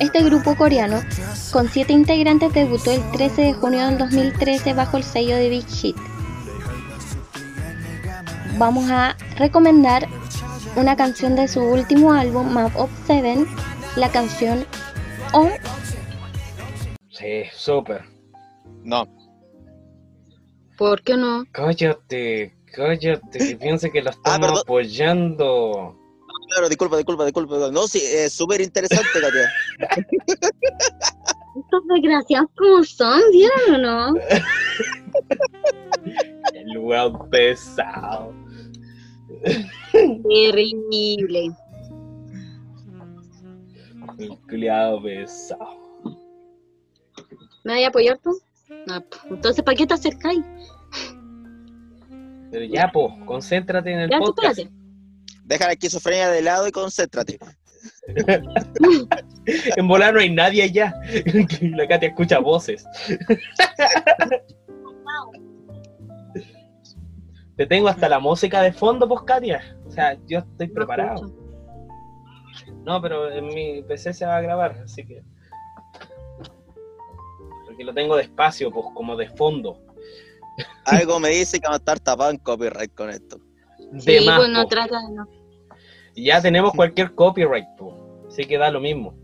Este grupo coreano, con siete integrantes, debutó el 13 de junio del 2013 bajo el sello de Big Hit. Vamos a recomendar una canción de su último álbum, Map of Seven, la canción On. Sí, súper. No. ¿Por qué no? Cállate, cállate, que piense que lo estamos perdón. apoyando. Claro, disculpa, disculpa, disculpa. No, sí, es súper interesante, Katia. Estos desgraciados como son, ¿vieron o no? El weón pesado. Terrible. El culiado pesado. ¿Me vas a apoyar tú? No, pues, entonces, ¿para qué te acercáis? Pero ya, po, concéntrate en el Ya, podcast. espérate. Deja la esquizofrenia de lado y concéntrate. En volar no hay nadie allá. La Katia escucha voces. Te tengo hasta la música de fondo, pues, Katia. O sea, yo estoy preparado. No, pero en mi PC se va a grabar, así que. Porque lo tengo despacio, pues, como de fondo. Algo me dice que vamos a estar tapados en copyright con esto. De Sí, más, pues no po. trata de no. Y Ya tenemos cualquier copyright, pues. Así que da lo mismo.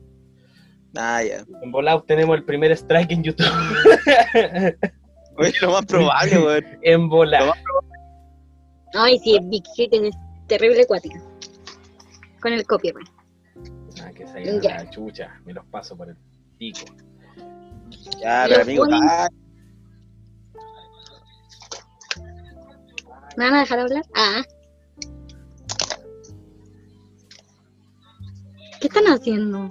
Ah, ya. En volado tenemos el primer strike en YouTube. Oye, lo más probable, weón. en volado. Ay, sí, Big Hit es terrible acuática. Con el copyright. Ah, que se Ya. la chucha. Me los paso por el pico. Ya, pero amigo, ponen- ah, ¿Me van a dejar hablar? Ah. ¿Qué están haciendo?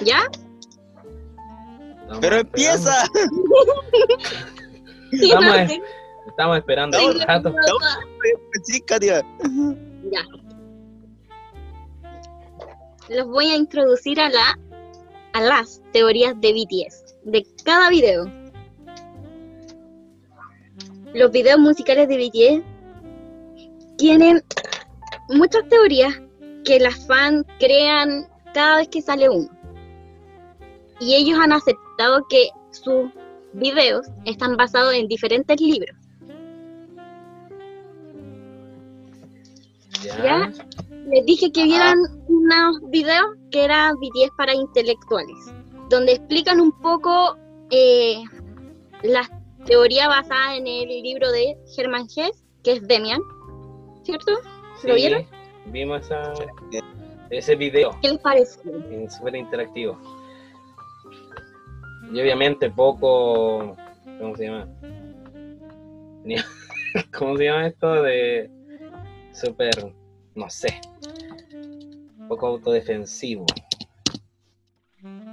¿Ya? Estamos pero empieza. Vamos. Estamos esperando un rato. Ya. Los voy a introducir a la a las teorías de BTS de cada video. Los videos musicales de BTS tienen muchas teorías que las fans crean cada vez que sale uno. Y ellos han aceptado que sus videos están basados en diferentes libros. Ya. Les dije que vieran unos videos que eran BTS para intelectuales, donde explican un poco eh, las teorías basadas en el libro de Hermann Hesse, que es Demian, ¿cierto? ¿Lo Sí, vieron? Vimos ese video. ¿Qué les parece? súper interactivo. Y obviamente poco, ¿cómo se llama? ¿Cómo se llama esto? De súper, no sé, poco autodefensivo.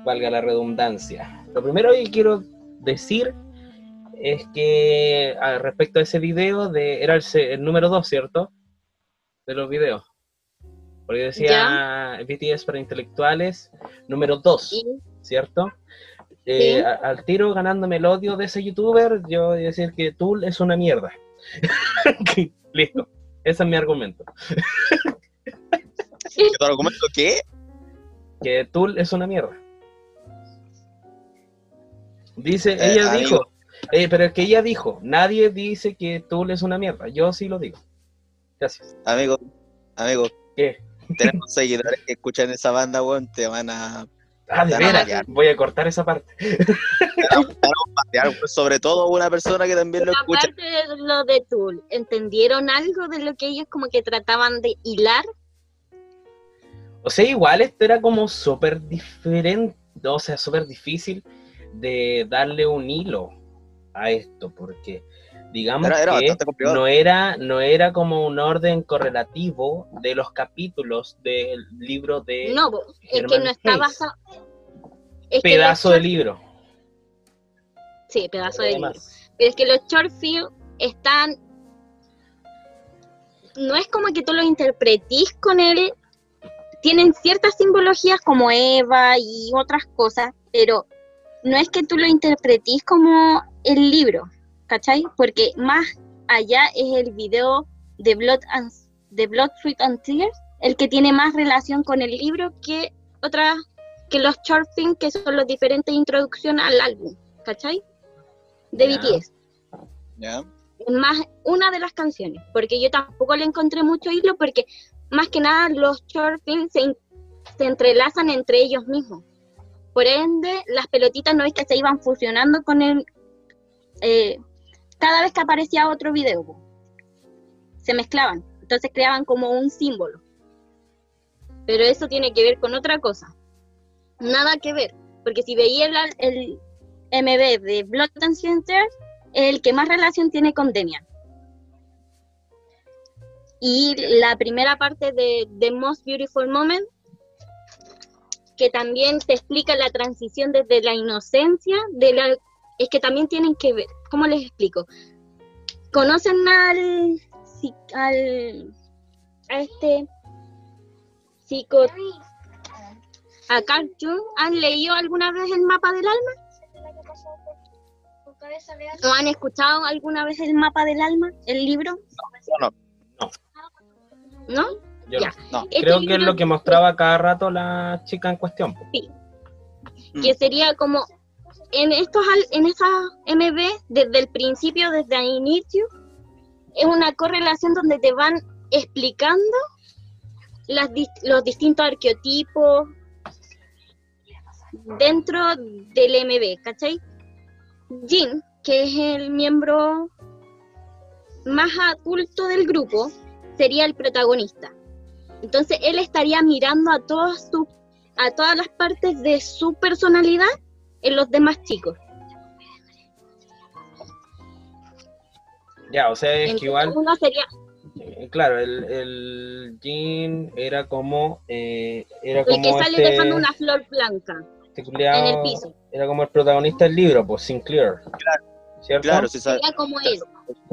Valga la redundancia. Lo primero que quiero decir es que respecto a ese video, de, era el, el número 2, ¿cierto? De los videos. Porque decía BTS para intelectuales, número 2, Y ¿cierto? Eh, Sí. a- al tiro ganándome el odio de ese youtuber, yo voy a decir que Tool es una mierda. Listo, ese es mi argumento. ¿Tu argumento qué? Que Tool es una mierda. Dice, Eh, ella amigo. dijo, eh, pero es que ella dijo, nadie dice que Tool es una mierda, yo sí lo digo. Gracias. Amigo, amigo, ¿Qué? tenemos seguidores que escuchan esa banda, weón, te van a Ah, de veras, voy a cortar esa parte. sobre todo una persona que también lo escucha. aparte de lo de Tool, ¿entendieron algo de lo que ellos como que trataban de hilar? O sea, igual esto era como súper diferente, o sea, súper difícil de darle un hilo a esto, porque digamos Era- era que no era, no era como un orden correlativo de los capítulos del libro de No, es que no está basado... es pedazo de libro. Sí, pedazo de libro. Pero es que los short film están. No es como que tú los interpretís con él. Tienen ciertas simbologías como Eva y otras cosas, pero no es que tú lo interpretís como el libro, ¿cachai? Porque más allá es el video de Blood, and, de Blood, Fruit and Tears, el que tiene más relación con el libro que otras, que los short film, que son los diferentes introducciones al álbum, ¿cachai? De. BTS más una de las canciones, porque yo tampoco le encontré mucho hilo, porque más que nada los short films se, se entrelazan entre ellos mismos. Por ende, las pelotitas no es que se iban fusionando con el... eh, cada vez que aparecía otro video, se mezclaban, entonces creaban como un símbolo. Pero eso tiene que ver con otra cosa. Nada que ver, porque si veía el, el, MB de Blood and Center el que más relación tiene con Demian. Y la primera parte de The Most Beautiful Moment, que también te explica la transición desde la inocencia, de la, es que también tienen que ver, ¿cómo les explico? ¿Conocen al, al a este psico a Carl Jung? ¿Han leído alguna vez el mapa del alma? ¿O han escuchado alguna vez el mapa del alma, el libro? No, ¿No? Yo Ya. no. no. Este Creo que es lo que mostraba cada rato la chica en cuestión. po. que sería como en estos en esa MB desde el principio, desde el inicio, es una correlación donde te van explicando los distintos arqueotipos dentro del MB, ¿cachai? Jin, que es el miembro más adulto del grupo, sería el protagonista. Entonces él estaría mirando a todas sus a todas las partes de su personalidad en los demás chicos. Ya, o sea, es que Entonces, igual, uno sería, eh, claro, el, el Jean era como, eh, era el como que sale este, dejando una flor blanca este culiao- en el piso. era como el protagonista del libro, pues Sinclair. ¿Cierto? Claro, sí sabe. Sería como él.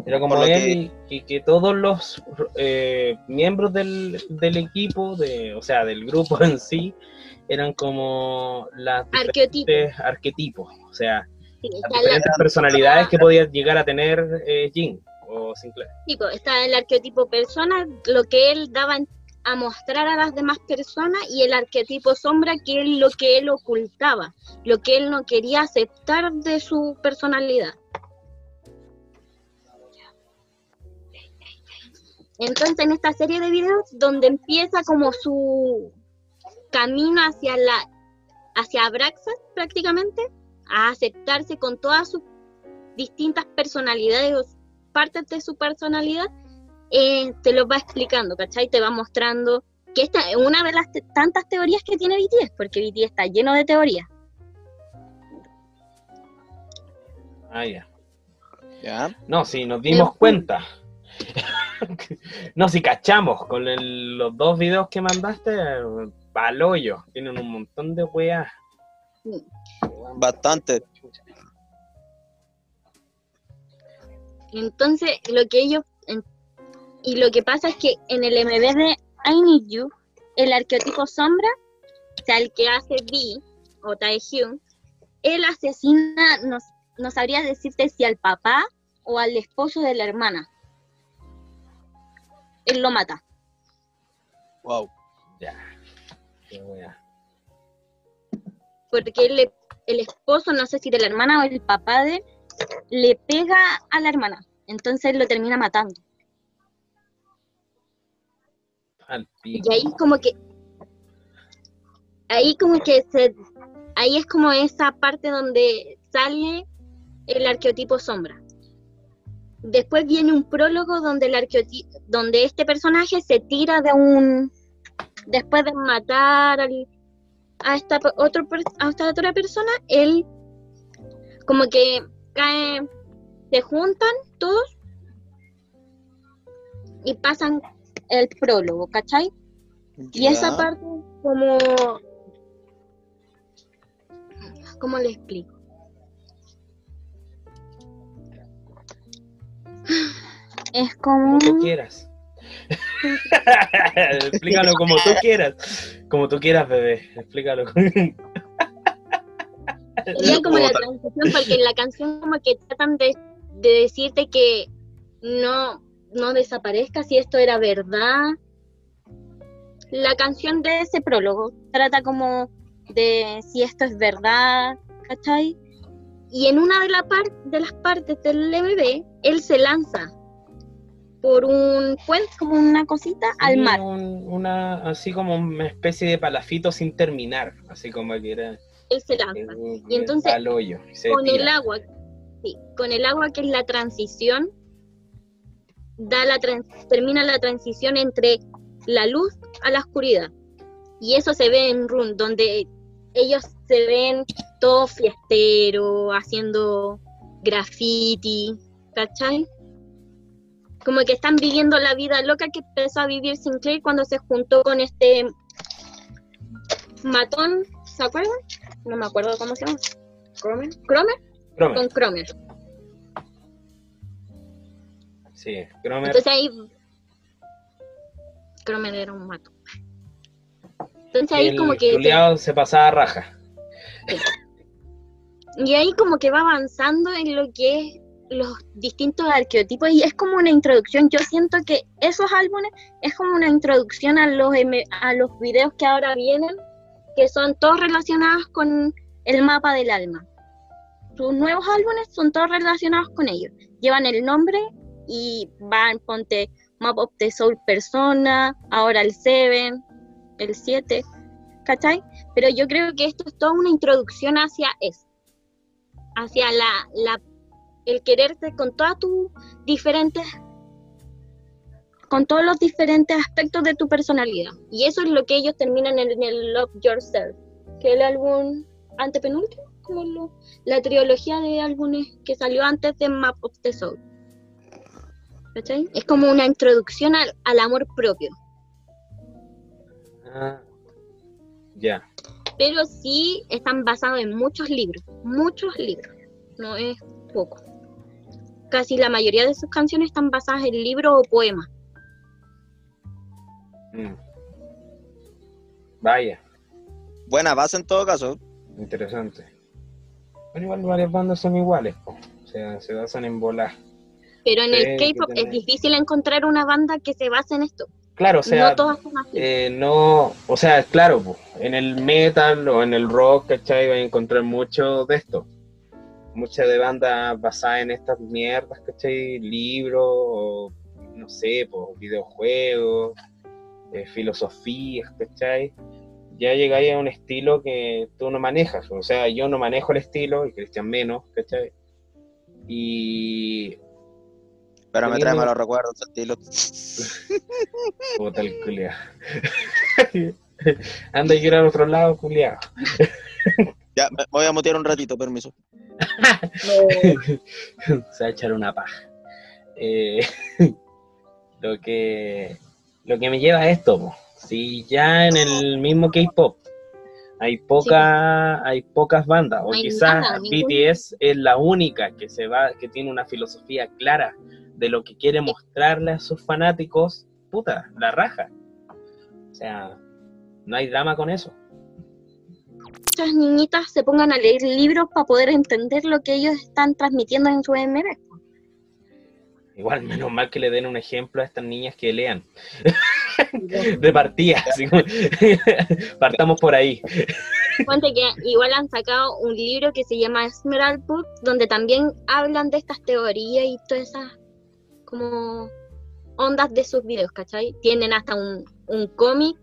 Era como él y, y que todos los eh, miembros del, del equipo, de, o sea, del grupo en sí, eran como las diferentes arquetipos, o sea, Sí, las la- diferentes personalidades que podía llegar a tener eh, Jean o Sinclair. tipo, está el arqueotipo persona, lo que él daba a mostrar a las demás personas, y el arquetipo sombra, que es lo que él ocultaba, lo que él no quería aceptar de su personalidad. Entonces, en esta serie de videos, donde empieza como su camino hacia la hacia Abraxas prácticamente, a aceptarse con todas sus distintas personalidades o partes de su personalidad, eh, te lo va explicando, ¿cachai? Te va mostrando que esta es una de las te- tantas teorías que tiene BTS, porque BTS está lleno de teorías. Ah, ya. Ya. No, sí, nos dimos Pero- cuenta. no, si cachamos con el- los dos videos que mandaste, paloyo. Tienen un montón de weas. Bastante. Entonces, lo que ellos. en- y lo que pasa es que en el MV de I Need You, el arqueotipo sombra, o sea, el que hace B o Taehyung, él asesina, no, no sabría decirte si al papá o al esposo de la hermana. Él lo mata. Wow. Ya. Qué porque él le- el esposo, no sé si de la hermana o el papá de él, le pega a la hermana. Entonces lo termina matando. Al pico. Y ahí como que, ahí como que se, ahí es como esa parte donde sale el arqueotipo sombra. Después viene un prólogo donde el donde este personaje se tira de un, después de matar al- a esta otro a esta otra persona, él como que cae, se juntan todos y pasan el prólogo, ¿cachai? Y esa parte como... ¿Cómo le explico? Es como... Como tú quieras. Explícalo como tú quieras. Como tú quieras, bebé. Explícalo. Sería como la transición, porque en la canción como que tratan de, de decirte que no, no desaparezca si esto era verdad. La canción de ese prólogo trata como de si esto es verdad, ¿cachai? Y en una de, la par- de las partes del MV, él se lanza por un puente, como una cosita, al mar. un- una, así como una especie de palafito sin terminar. Así como que era. Él se lanza. Y entonces, al hoyo. y se con el agua, sí, con el agua que es la transición, da la tran- termina la transición entre la luz a la oscuridad. Y eso se ve en Run, donde ellos se ven todos fiesteros, haciendo graffiti, ¿cachai? Como que están viviendo la vida loca que empezó a vivir Sinclair cuando se juntó con este matón, ¿se acuerdan? No me acuerdo cómo se llama. ¿Cromer? ¿Cromer? Cromer. Con Cromer. Sí, Cromer. Entonces ahí. Cromer era un mato. Entonces ahí el como que. culiao se pasaba raja. Y ahí como que va avanzando en lo que es los distintos arqueotipos y es como una introducción. Yo siento que esos álbumes es como una introducción a los, a los videos que ahora vienen, que son todos relacionados con el mapa del alma. Sus nuevos álbumes son todos relacionados con ellos. Llevan el nombre y van, ponte Map of the Soul Persona, ahora el 7, el 7, ¿cachai? Pero yo creo que esto es toda una introducción hacia eso, hacia la, la el quererte con todas tus diferentes, con todos los diferentes aspectos de tu personalidad. Y eso es lo que ellos terminan en el Love Yourself, que es el álbum antepenúltimo, como lo- la trilogía de álbumes que salió antes de Map of the Soul. ¿Cachai? Es como una introducción al, al amor propio. Ah, ya. Pero sí están basados en muchos libros, muchos libros. No es poco. Casi la mayoría de sus canciones están basadas en libros o poemas. Mm. Vaya, Buena base en todo caso. interesante. Pero igual varias bandas son iguales, po. o sea, se basan en volar. Pero en el K-pop es difícil encontrar una banda que se base en esto. Claro, o sea, no todas son así. eh, no, o sea, claro, en el metal o en el rock, ¿cachai? Vas a encontrar mucho de esto. Muchas de bandas basadas en estas mierdas, ¿cachai? Libros, o, no sé, po, videojuegos, eh, filosofías, ¿cachai? Ya llegáis a un estilo que tú no manejas. O sea, yo no manejo el estilo, y Cristian menos, ¿cachai? Y Pero me trae malos recuerdos, estilo. Puta el culiao. Anda y ir al otro lado, culiao. Ya, me voy a mutear un ratito, permiso. Se va a echar una paja. Eh, lo que lo que me lleva a esto, po. si ya en el mismo K-pop hay poca, hay pocas bandas, o No hay quizás nada. BTS es la única que se va, que tiene una filosofía clara de lo que quiere mostrarle a sus fanáticos, puta, la raja. O sea, no hay drama con eso. Muchas niñitas se pongan a leer libros para poder entender lo que ellos están transmitiendo en su MV. Igual, menos mal que le den un ejemplo a estas niñas que lean. De partida. Partamos por ahí. Ponte que igual han sacado un libro que se llama Emerald Book, donde también hablan de estas teorías y todas esas como ondas de sus videos, ¿cachai? Tienen hasta un, un cómic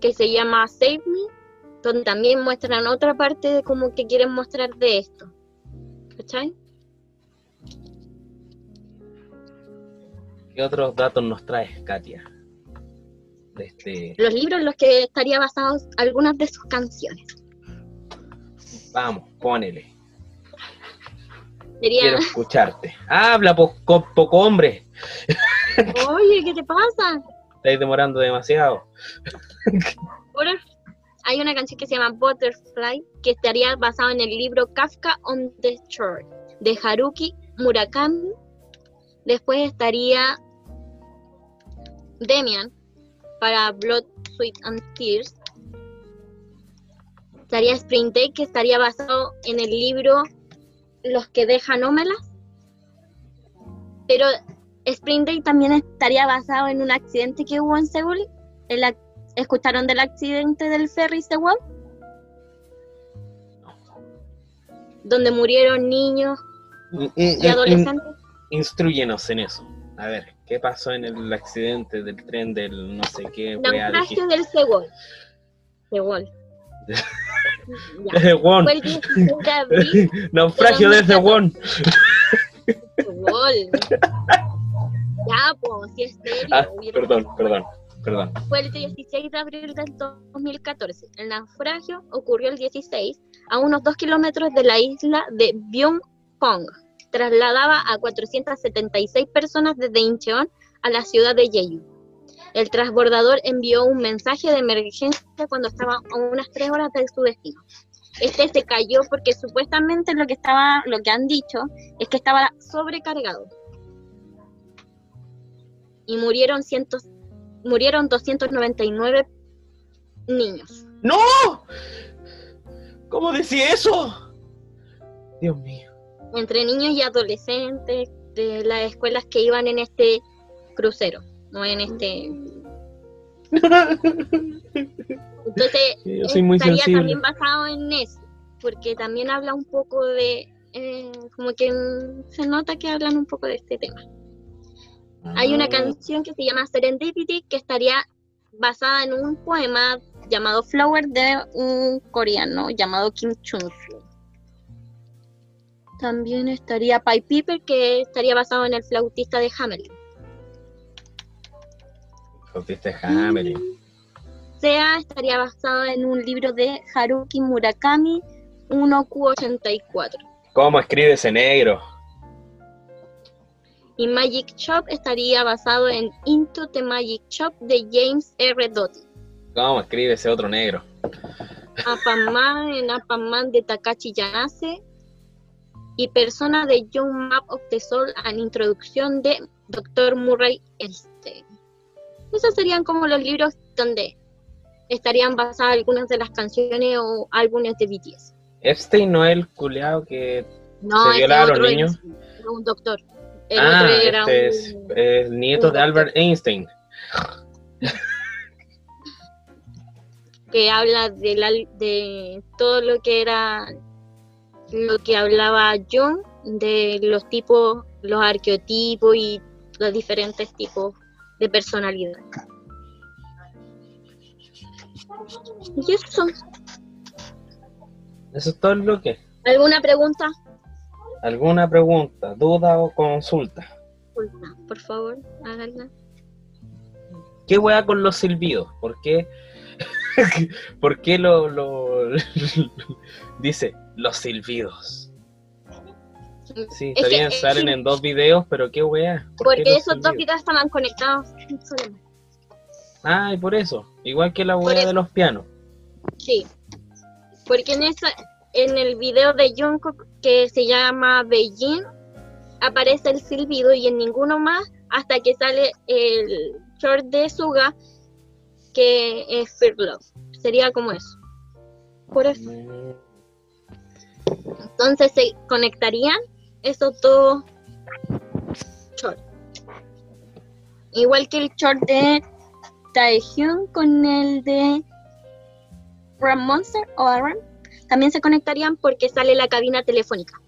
que se llama Save Me, donde también muestran otra parte de como que quieren mostrar de esto, ¿cachai? ¿Qué otros datos nos traes, Katia? De este. Los libros en los que estaría basados algunas de sus canciones. Vamos, ponele. Sería, Quiero escucharte. Habla, poco, poco hombre. oye, ¿qué te pasa? Estáis demorando demasiado. Hay una canción que se llama Butterfly, que estaría basado en el libro Kafka on the Shore, de Haruki Murakami. Después estaría Demian, para Blood, Sweat and Tears. Estaría Spring Day, que estaría basado en el libro Los que dejan Ómelas. Pero Spring Day también estaría basado en un accidente que hubo en Seúl. El ¿Escucharon del accidente del ferry Sewol? Donde murieron niños In- y in- in- adolescentes. instruyenos en eso. A ver, ¿qué pasó en el accidente del tren del no sé qué? Naufragio del Sewol. Sewol. Ya. Desde Won. Fue el 16 de abril. Naufragio desde Won. Sewol. Ya, pues, si es serio. Ah, perdón, perdón. Perdón. fue el 16 de abril del 2014. El naufragio ocurrió el 16 a unos 2 kilómetros de la isla de Byung Pong. Trasladaba a 476 personas desde Incheon a la ciudad de Jeju. El transbordador envió un mensaje de emergencia cuando estaba a unas 3 horas de su destino. Este se cayó porque supuestamente lo que estaba, lo que han dicho es que estaba sobrecargado. Y murieron cientos, murieron 299 niños. ¡No! ¿Cómo decía eso? Dios mío. entre niños y adolescentes de las escuelas que iban en este crucero, no en este. Entonces, Yo soy muy estaría sensible. también basado en eso, porque también habla un poco de, eh, como que se nota que hablan un poco de este tema. Hay una Ah, canción que se llama Serendipity que estaría basada en un poema llamado Flower de un coreano llamado Kim Chung-soo. También estaría Pie Piper que estaría basado en el flautista de Hamelin. De Hamelin. Sea estaría basado en un libro de Haruki Murakami 1Q84. ¿Cómo escribe ese negro? Y Magic Shop estaría basado en Into the Magic Shop de James R. Doty. ¿Cómo escribe ese otro negro? Apaman en Apaman de Takashi Yanase y Persona de Young Map of the Soul en introducción de Dr. Murray Einstein. Esos serían como los libros donde estarían basadas algunas de las canciones o álbumes de BTS. Epstein no es el culeado que. No, ¿Se ese violaba a los niños? era un doctor. El ah, otro era este es un- el nieto un de Albert Einstein. que habla de, la, de todo lo que era lo que hablaba Jung de los tipos, los arqueotipos y los diferentes tipos de personalidad. Y eso, Eso es todo lo que. ¿alguna pregunta? ¿Alguna pregunta, duda o consulta? No, por favor, háganla. ¿Qué hueá con los silbidos? ¿Por qué? ¿Por qué lo, lo- dice los silbidos? Sí, Es está que- bien, es salen en dos videos, pero ¿qué hueá? ¿Por Porque esos dos videos estaban conectados. Ah, y por eso. Igual que la eso. de los pianos. Sí, porque en esa, en el video de Jungkook que se llama Beijing aparece el silbido y en ninguno más hasta que sale el short de Suga que es Fear Love. Sería como eso. Por eso. Mm, Entonces se conectarían esos dos shorts. Igual que el short de Taehyung con el de Ram Monster o Ram, también se conectarían porque sale la cabina telefónica.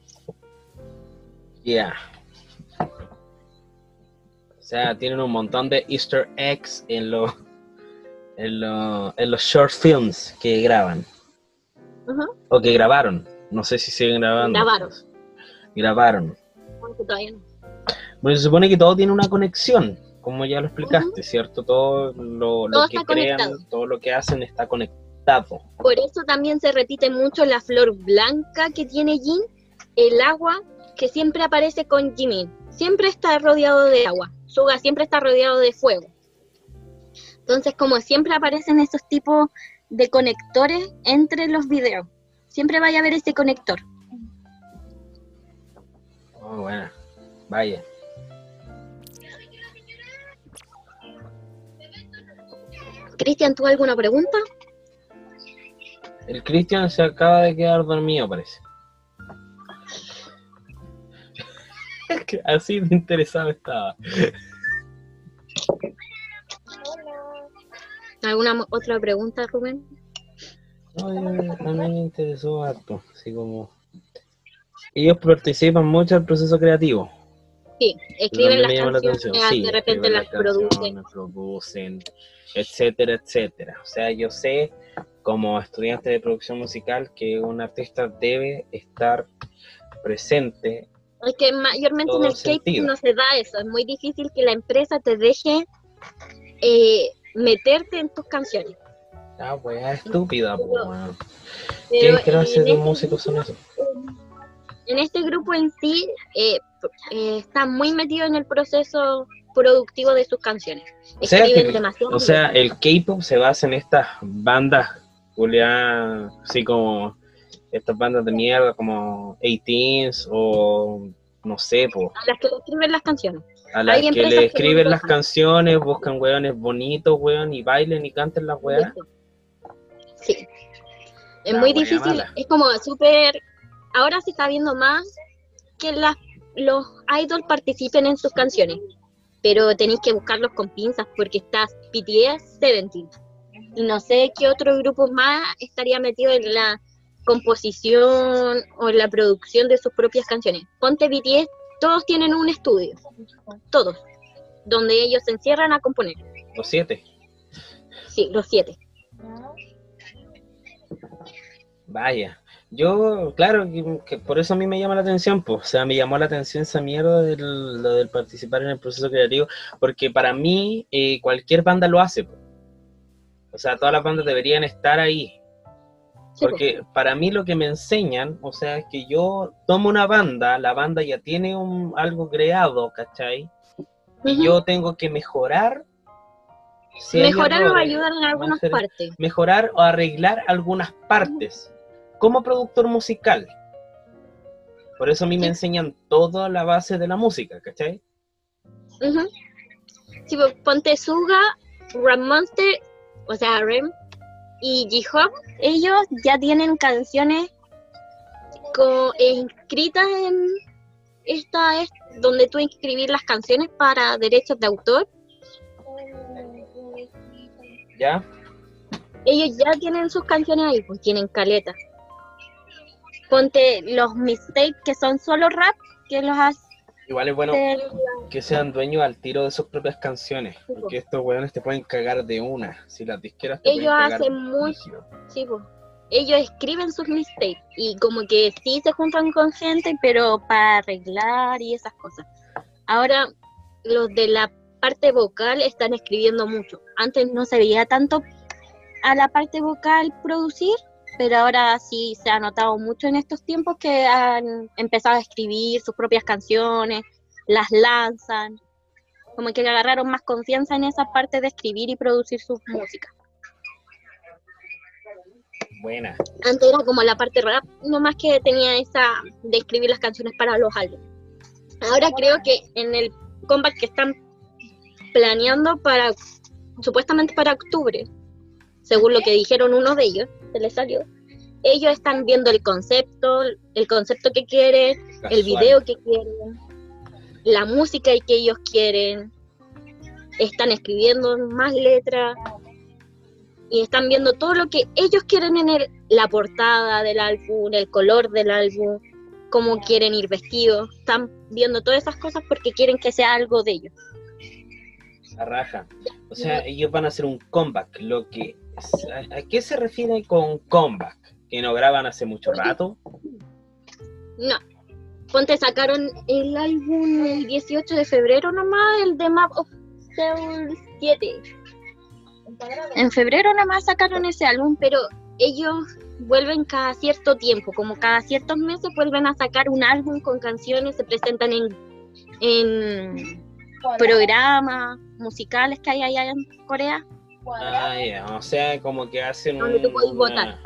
Ya. O sea, tienen un montón de Easter eggs en los en, lo- en los short films que graban. O que grabaron. No sé si siguen grabando. Grabaron. Grabaron. no. Bueno, se supone que todo tiene una conexión, como ya lo explicaste, ¿cierto? Todo lo, lo Todo que crean, conectado. todo lo que hacen está conectado. Por eso también se repite mucho la flor blanca que tiene Jin, el agua que siempre aparece con Jimin. Siempre está rodeado de agua. Suga siempre está rodeado de fuego. Entonces, como siempre aparecen esos tipos de conectores entre los videos, siempre vaya a haber ese conector. Oh, bueno. Vaya. Cristian, ¿tú alguna pregunta? El Cristian se acaba de quedar dormido, parece. Así de interesado estaba. ¿Alguna otra pregunta, Rubén? Oye, a mí me interesó harto, así como... Ellos participan mucho del proceso creativo. Sí, escriben las la canciones, sí, de repente escriben las producen. etcétera, etcétera. O sea, yo sé, como estudiante de producción musical, que un artista debe estar presente. Es que mayormente en el K-pop no se da eso. Es muy difícil que la empresa te deje eh, meterte en tus canciones. Ah, weá, estúpida. Pero ¿Qué clase en de este- músicos son esos? En este grupo en sí, eh, eh, está muy metido en el proceso productivo de sus canciones. O sea, Escriben demasiado o sea, el K-pop se basa en estas bandas, Julián, así como estas bandas de mierda como 18s o no sé, po, a las que le escriben las canciones. a las que le escriben las canciones, buscan weones bonitos, weón, y bailen y canten las weas. Sí. Es muy difícil, mala. es como súper... Ahora se está viendo más que las, los idols participen en sus canciones, pero tenéis que buscarlos con pinzas porque está BTS, Seventeen. Y no sé qué otro grupo más estaría metido en la composición o en la producción de sus propias canciones. Ponte BTS, todos tienen un estudio, todos, donde ellos se encierran a componer. Los siete. Sí, los siete. Vaya. Yo, claro, que, que por eso a mí me llama la atención, pues, o sea, me llamó la atención esa mierda del, lo del participar en el proceso creativo, porque para mí eh, cualquier banda lo hace, po. o sea, todas las bandas deberían estar ahí, pues. porque para mí lo que me enseñan, o sea, es que yo tomo una banda, la banda ya tiene un, algo creado, ¿cachai? Y yo tengo que mejorar. si Mejorar o errores, ayudar en algunas partes. mejorar o arreglar algunas partes como productor musical. Por eso a mí me enseñan toda la base de la música, ¿cachai? Ujú. Sí, pues, ponte Suga, Ram Monster, o sea, Rem, y J-Hope, ellos ya tienen canciones co- eh, inscritas en esta es donde tú inscribir las canciones para derechos de autor. ¿Ya? Ellos ya tienen sus canciones ahí, pues tienen caleta. Ponte los mistakes que son solo rap, que los hace Igual es bueno el- que sean dueños al tiro de sus propias canciones, porque estos weones te pueden cagar de una. Si las disqueras te Ellos pueden hacen. Sí, pues. Ellos escriben sus mistakes y como que sí se juntan con gente, pero para arreglar y esas cosas. Ahora, los de la parte vocal están escribiendo mucho. Antes no se veía tanto a la parte vocal producir, pero ahora sí se ha notado mucho en estos tiempos que han empezado a escribir sus propias canciones, las lanzan, como que agarraron más confianza en esa parte de escribir y producir sus músicas. Buena. Antes era como la parte rap, nomás que tenía esa de escribir las canciones para los álbumes. Ahora creo que en el comeback que están planeando para, supuestamente para octubre, según lo que dijeron uno de ellos, se les salió, ellos están viendo el concepto, el concepto que quieren, el video que quieren, la música que ellos quieren, están escribiendo más letras y están viendo todo lo que ellos quieren en el, la portada del álbum, el color del álbum, cómo quieren ir vestidos, están viendo todas esas cosas porque quieren que sea algo de ellos. La raja. O sea, ellos van a hacer un comeback. Lo que, ¿a, qué se refiere con comeback? ¿Que no graban hace mucho rato? No. Ponte, sacaron el álbum el 18 de febrero nomás, el de Map of Soul 7. En febrero nomás sacaron ese álbum, pero ellos vuelven cada cierto tiempo, como cada ciertos meses vuelven a sacar un álbum con canciones, se presentan en, en programas musicales que hay allá en Corea. Ah, ya, O sea, como que hacen Donde tú un- podés una, votar.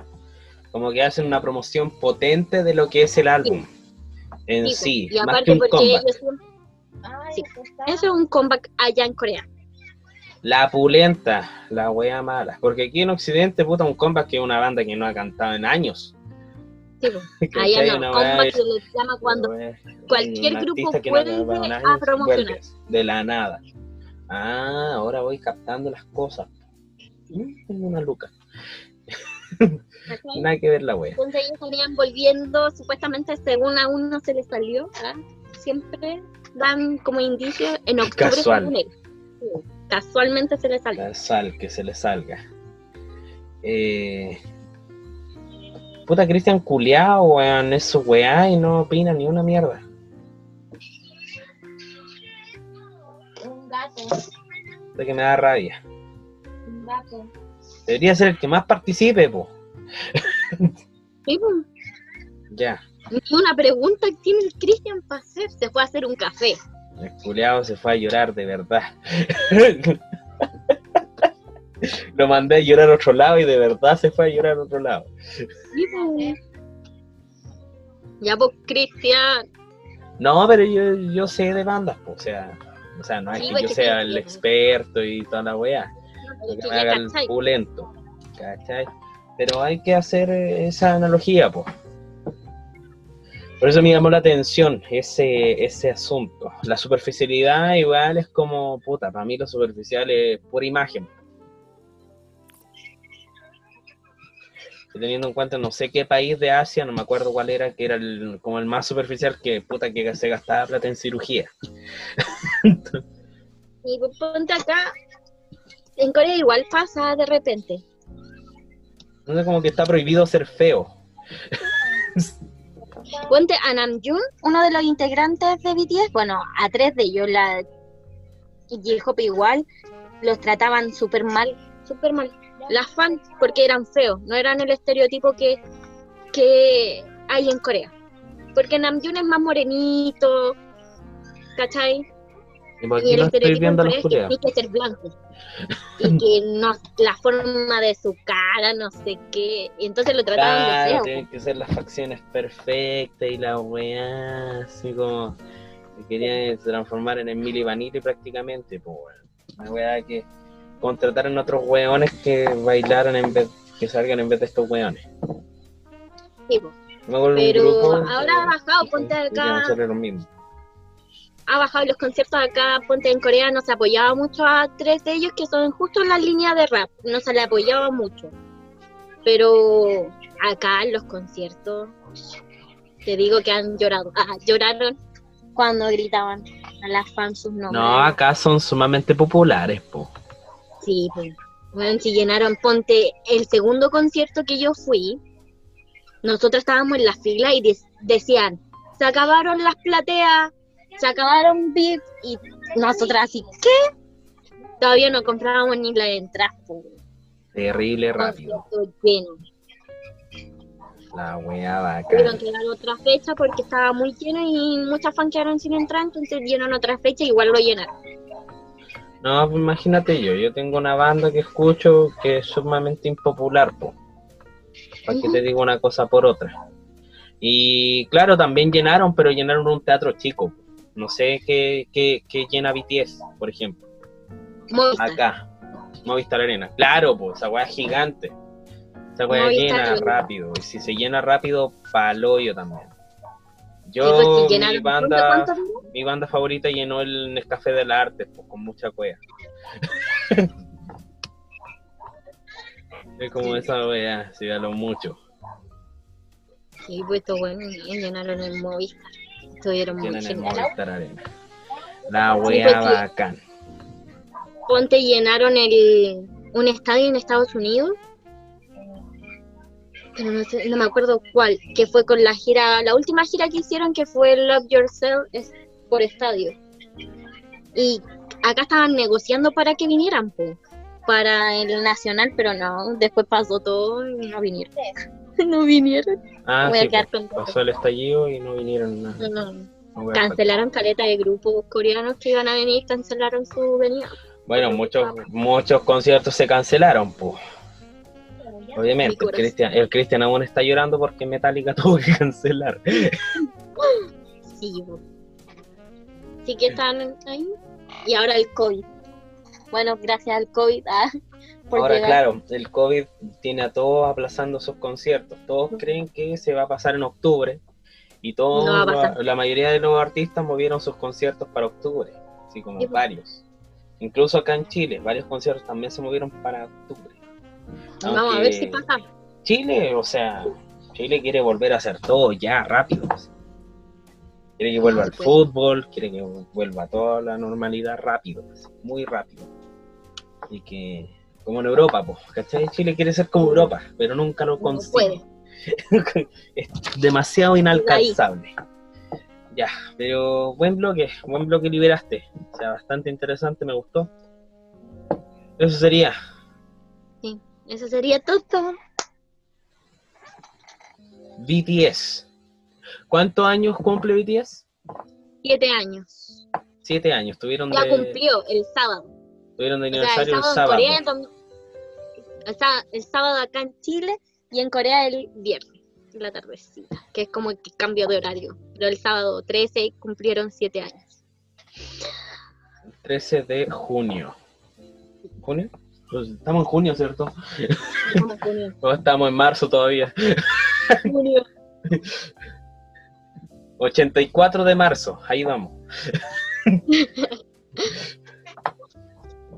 como que hacen una promoción potente de lo que es el álbum en Sí, sí, y más aparte que un porque comeback. ellos siempre- sí, eso es un comeback allá en Corea. La pulenta, la wea mala. Porque aquí en Occidente, puta, un comeback que es una banda que no ha cantado en años. Sí. Allá no, comeback se les llama cuando wea- cualquier grupo no puede en a promocionar. De la nada. Ah, ahora voy captando las cosas. Tengo una luca. Nada que ver la wea. Entonces ellos estarían volviendo, supuestamente según a uno se les salió, ¿ah? siempre dan como indicio en octubre. Casual. Sí, Casualmente se les salió. La sal, que se le salga. Eh... Puta Cristian culiao, weón, es su weá y no opina ni una mierda. Un gato. De que me da rabia. Debería ser el que más participe, po. Sí, po. Ya. Ni una pregunta que tiene el Cristian para hacer. Se fue a hacer un café. El culeado se fue a llorar de verdad. Lo mandé a llorar a otro lado y de verdad se fue a llorar a otro lado. Sí, po. Ya, pues, Cristian. No, pero yo, yo sé de bandas, po, o sea, o sea, no es Sí, que pues, yo sea el experto y toda la weá, Es que que me ya haga el cachai. pulento, ¿cachai? Pero hay que hacer esa analogía, pues. Por eso me llamó la atención ese, ese asunto. La superficialidad igual es como, puta, para mí lo superficial es pura imagen. Teniendo en cuenta no sé qué país de Asia, no me acuerdo cuál era, que era el, como el más superficial que puta que se gastaba plata en cirugía. Y ponte acá. En Corea igual pasa de repente. Entonces como que está prohibido ser feo. Ponte a Namjoon, uno de los integrantes de BTS, bueno, a tres de ellos, la y J-Hope igual, los trataban súper mal, súper mal. Las fans, porque eran feos, no eran el estereotipo que, que hay en Corea. Porque Namjoon es más morenito, ¿cachai? Y el no estereotipo en Corea es que tiene que ser blanco. Y que no, la forma de su cara, no sé qué. Y entonces lo trataban de Claro, feo. tienen que ser las facciones perfectas y la weá, así como que querían transformar en Emily Vanilli prácticamente, pues. Una weá que contrataron otros weones que bailaran en vez, que salgan en vez de estos weones. Sí, de un Pero grupo ahora ha bajado, ponte acá. Ha bajado los conciertos acá, ponte en Corea, no se apoyaba mucho a tres de ellos que son justo en la línea de rap, no se le apoyaba mucho. Pero acá en los conciertos, te digo que han llorado, ah, lloraron cuando gritaban a las fans sus nombres. No, acá son sumamente populares, po. Sí, pues. Bueno, si llenaron, ponte el segundo concierto que yo fui, nosotros estábamos en la fila y de- decían, se acabaron las plateas, se acabaron VIP, y nosotras así, ¿qué? Todavía no comprábamos ni la entrada. Terrible rápido. Lleno. La weá Tuvieron bacán. que dar otra fecha porque estaba muy lleno y muchas fans quedaron sin entrar, entonces dieron otra fecha y igual lo llenaron. No, pues imagínate yo, yo tengo una banda que escucho que es sumamente impopular, po. ¿Para qué Ujú. te digo una cosa por otra? Y claro, también llenaron, pero llenaron un teatro chico. No sé qué, qué, qué llena BTS, por ejemplo. Movistar. Acá, Movistar Arena. Claro, pues esa weá es gigante. Esa weá llena Arena. rápido. Y si se llena rápido, palo yo también. Y pues, si Yo, mi banda, mi banda favorita llenó el Nescafé del Arte, pues, con mucha cueva. es como esa wea, si a lo mucho. Sí, pues esto bueno, llenaron el Movistar. Estuvieron muy genial. La wea pues, sí. bacán. Ponte llenaron el, un estadio en Estados Unidos. Pero no, sé- no me acuerdo cuál, que fue con la gira, la última gira que hicieron que fue Love Yourself es por estadio. Y acá estaban negociando para que vinieran, po, para el nacional, pero no, después pasó todo y no vinieron. no vinieron. Ah, Voy a sí, quedar pues, contenta. pasó el estallido y no vinieron nada. No, no. No wea Cancelaron caleta de grupos coreanos que iban a venir, cancelaron su venida. Bueno, muchos, muchos conciertos se cancelaron, pues. Obviamente, el. Cristian, el aún está llorando porque Metallica tuvo que cancelar. Sí, sí que están ahí. Y ahora el COVID. Bueno, gracias al COVID. ah, Ahora, claro, el COVID tiene a todos aplazando sus conciertos. Todos creen que se va a pasar en octubre y todos, No a la, la mayoría de los artistas movieron sus conciertos para octubre, así como Sí, pues. varios. Incluso acá en Chile, varios conciertos también se movieron para octubre. Vamos a ver si pasa. Chile, o sea, Chile quiere volver a hacer todo ya, rápido. pues. Quiere que vuelva el se puede. fútbol, quiere que vuelva toda la normalidad rápido, pues, muy rápido. Y que, como en Europa, pues, ¿cachai? Chile quiere ser como Europa, pero nunca lo No consigue. es demasiado inalcanzable. Ya, pero buen bloque, buen bloque liberaste. O sea, bastante interesante, me gustó. Eso sería. Eso sería todo. BTS. ¿Cuántos años cumple BTS? Siete años. Siete años. Tuvieron Ya de, cumplió el sábado. Tuvieron de O sea, el aniversario el sábado en sábado. Corea, el, sábado acá en Chile y en Corea el viernes, en la tardecita, que es como el cambio de horario. Pero el sábado 13 cumplieron siete años. 13 de junio. ¿Junio? Pues estamos en junio, ¿cierto? Como junio. O estamos en marzo todavía. Junio. 84 de marzo, ahí vamos.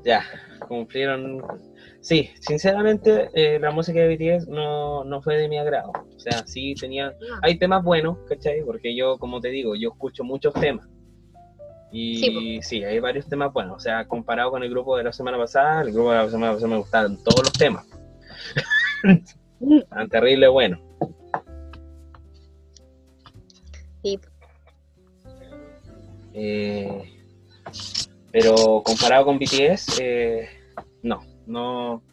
ya, cumplieron. Sí, sinceramente, eh, la música de BTS no, no fue de mi agrado. O sea, sí tenía. Hay temas buenos, ¿cachai? Porque yo, como te digo, yo escucho muchos temas. Y Sí, sí, hay varios temas buenos. O sea, comparado con el grupo de la semana pasada, el grupo de la semana pasada me gustaban todos los temas. Tan terrible bueno. Sí. Eh, pero comparado con BTS, eh, no, no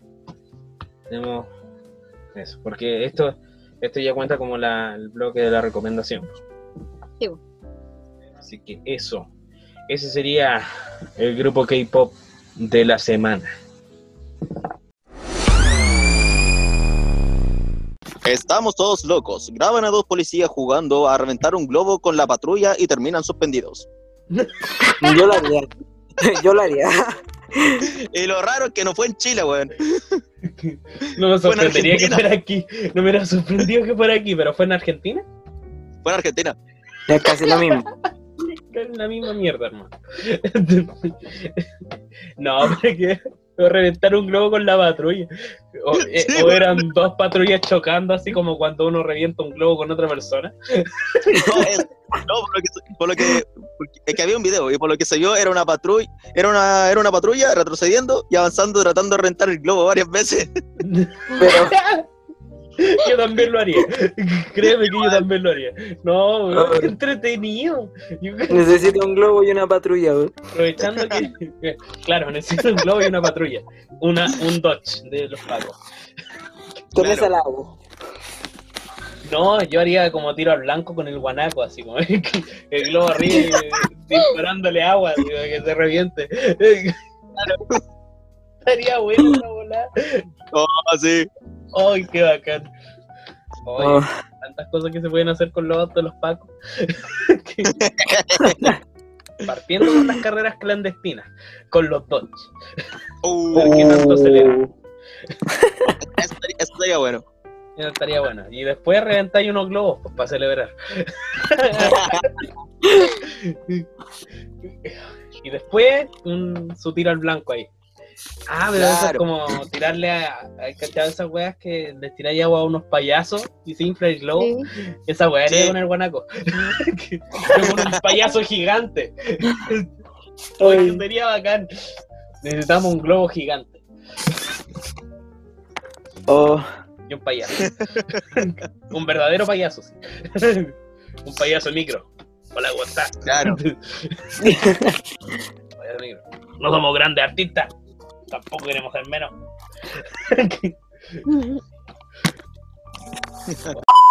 tenemos eso, porque esto, esto ya cuenta como la, el bloque de la recomendación. Sí. Así que eso, ese sería el grupo K-pop de la semana. Estamos todos locos. Graban a dos policías jugando a reventar un globo con la patrulla y terminan suspendidos. Yo lo haría. Yo lo haría. Y lo raro es que no fue en Chile, weón. No me sorprendería que Argentina. fuera aquí, no me hubiera sorprendido que fuera aquí, pero fue en Argentina. Fue en Argentina. Es casi lo mismo. Es la misma mierda, hermano. no, pero que o reventar un globo con la patrulla. O, eh, Sí, o weón. eran dos patrullas chocando, así como cuando uno revienta un globo con otra persona. No, es- no, por lo que, por lo que- porque- es que había un video y por lo que se vio era una patrulla, era una, era una patrulla retrocediendo y avanzando tratando de rentar el globo varias veces. Pero yo también lo haría. Créeme que yo también lo haría. No, qué entretenido. Yo necesito un globo y una patrulla, weón. aprovechando que. Claro, necesito un globo y una patrulla. Una, un Dodge de los pagos. Con Claro. la hago. No, yo haría como tiro al blanco con el guanaco, así como el globo arriba y disparándole agua, así, para que se reviente. Estaría bueno esa volada. Oh, sí. ¡Ay, qué bacán! Ay, Oh, tantas cosas que se pueden hacer con los autos de los pacos. Partiendo con las carreras clandestinas, con los Dodge. Uh, ver qué tanto acelera. oh. eso, estaría- eso estaría bueno. Eso estaría bueno. Y después reventáis unos globos pues, para celebrar. y después un, su tiro al blanco ahí. Ah, pero eso es como tirarle a, a esas weas que les tiráis agua a unos payasos y se infla el globo. Sí. Esa wea Sí. con el guanaco. Con un payaso gigante. Oye, sería bacán. Necesitamos un globo gigante Oh, y un payaso. un verdadero payaso, sí. un payaso micro. Hola, ¿cómo estás? Claro. Payaso micro. No somos grandes artistas. Tampoco queremos ser menos. El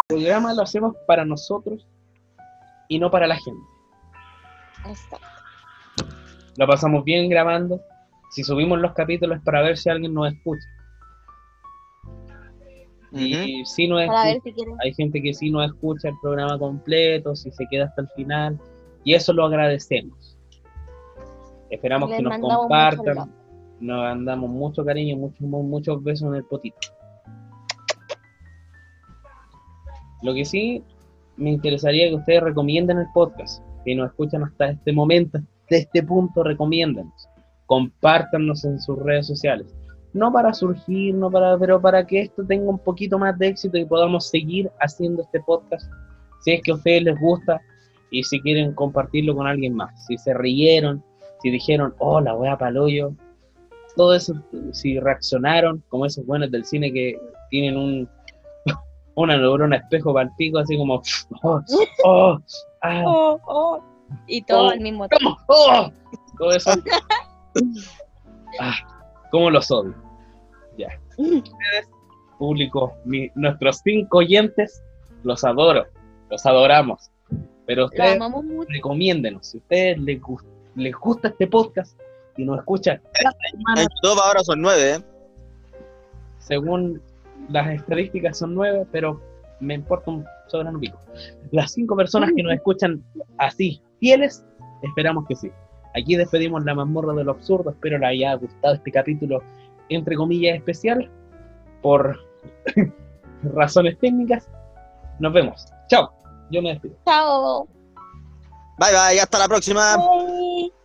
programa lo hacemos para nosotros y no para la gente. Exacto. Lo pasamos bien grabando. Si subimos los capítulos es para ver si alguien nos escucha. Y si no escucha, si hay gente que sí no escucha el programa completo, si se queda hasta el final. Y eso lo agradecemos. Esperamos Les que nos compartan. Nos mandamos mucho cariño, muchos, muchos besos en el potito. Lo que sí me interesaría que ustedes recomienden el podcast. Si nos escuchan hasta este momento, hasta este punto, recomiéndanos. Compártanos en sus redes sociales. No para surgir, no para, pero para que esto tenga un poquito más de éxito y podamos seguir haciendo este podcast. Si es que a ustedes les gusta y si quieren compartirlo con alguien más. Si se rieron, si dijeron, oh, la wea paloyo, todo eso, si reaccionaron, como esos buenos del cine que tienen un una neurona espejo para el pico, así como, oh, oh, ah, Oh, oh. Y todo Oh. al mismo tiempo. Oh, todo eso. Ah, cómo los odio. Ya. Ustedes, público, mi- nuestros cinco oyentes, los adoro, los adoramos. Pero ustedes recomiéndenos, si a ustedes les, les gusta este podcast y nos escuchan cada semana, En YouTube ahora son nueve, ¿eh? según las estadísticas son nueve, pero me importa un soberano pico. Las cinco personas que nos escuchan así, fieles, esperamos que sí. Aquí despedimos la mazmorra de lo absurdo. Espero les haya gustado este capítulo, entre comillas, especial, por razones técnicas. Nos vemos. Chao. Yo me despido. Chao. Bye bye, hasta la próxima. Bye.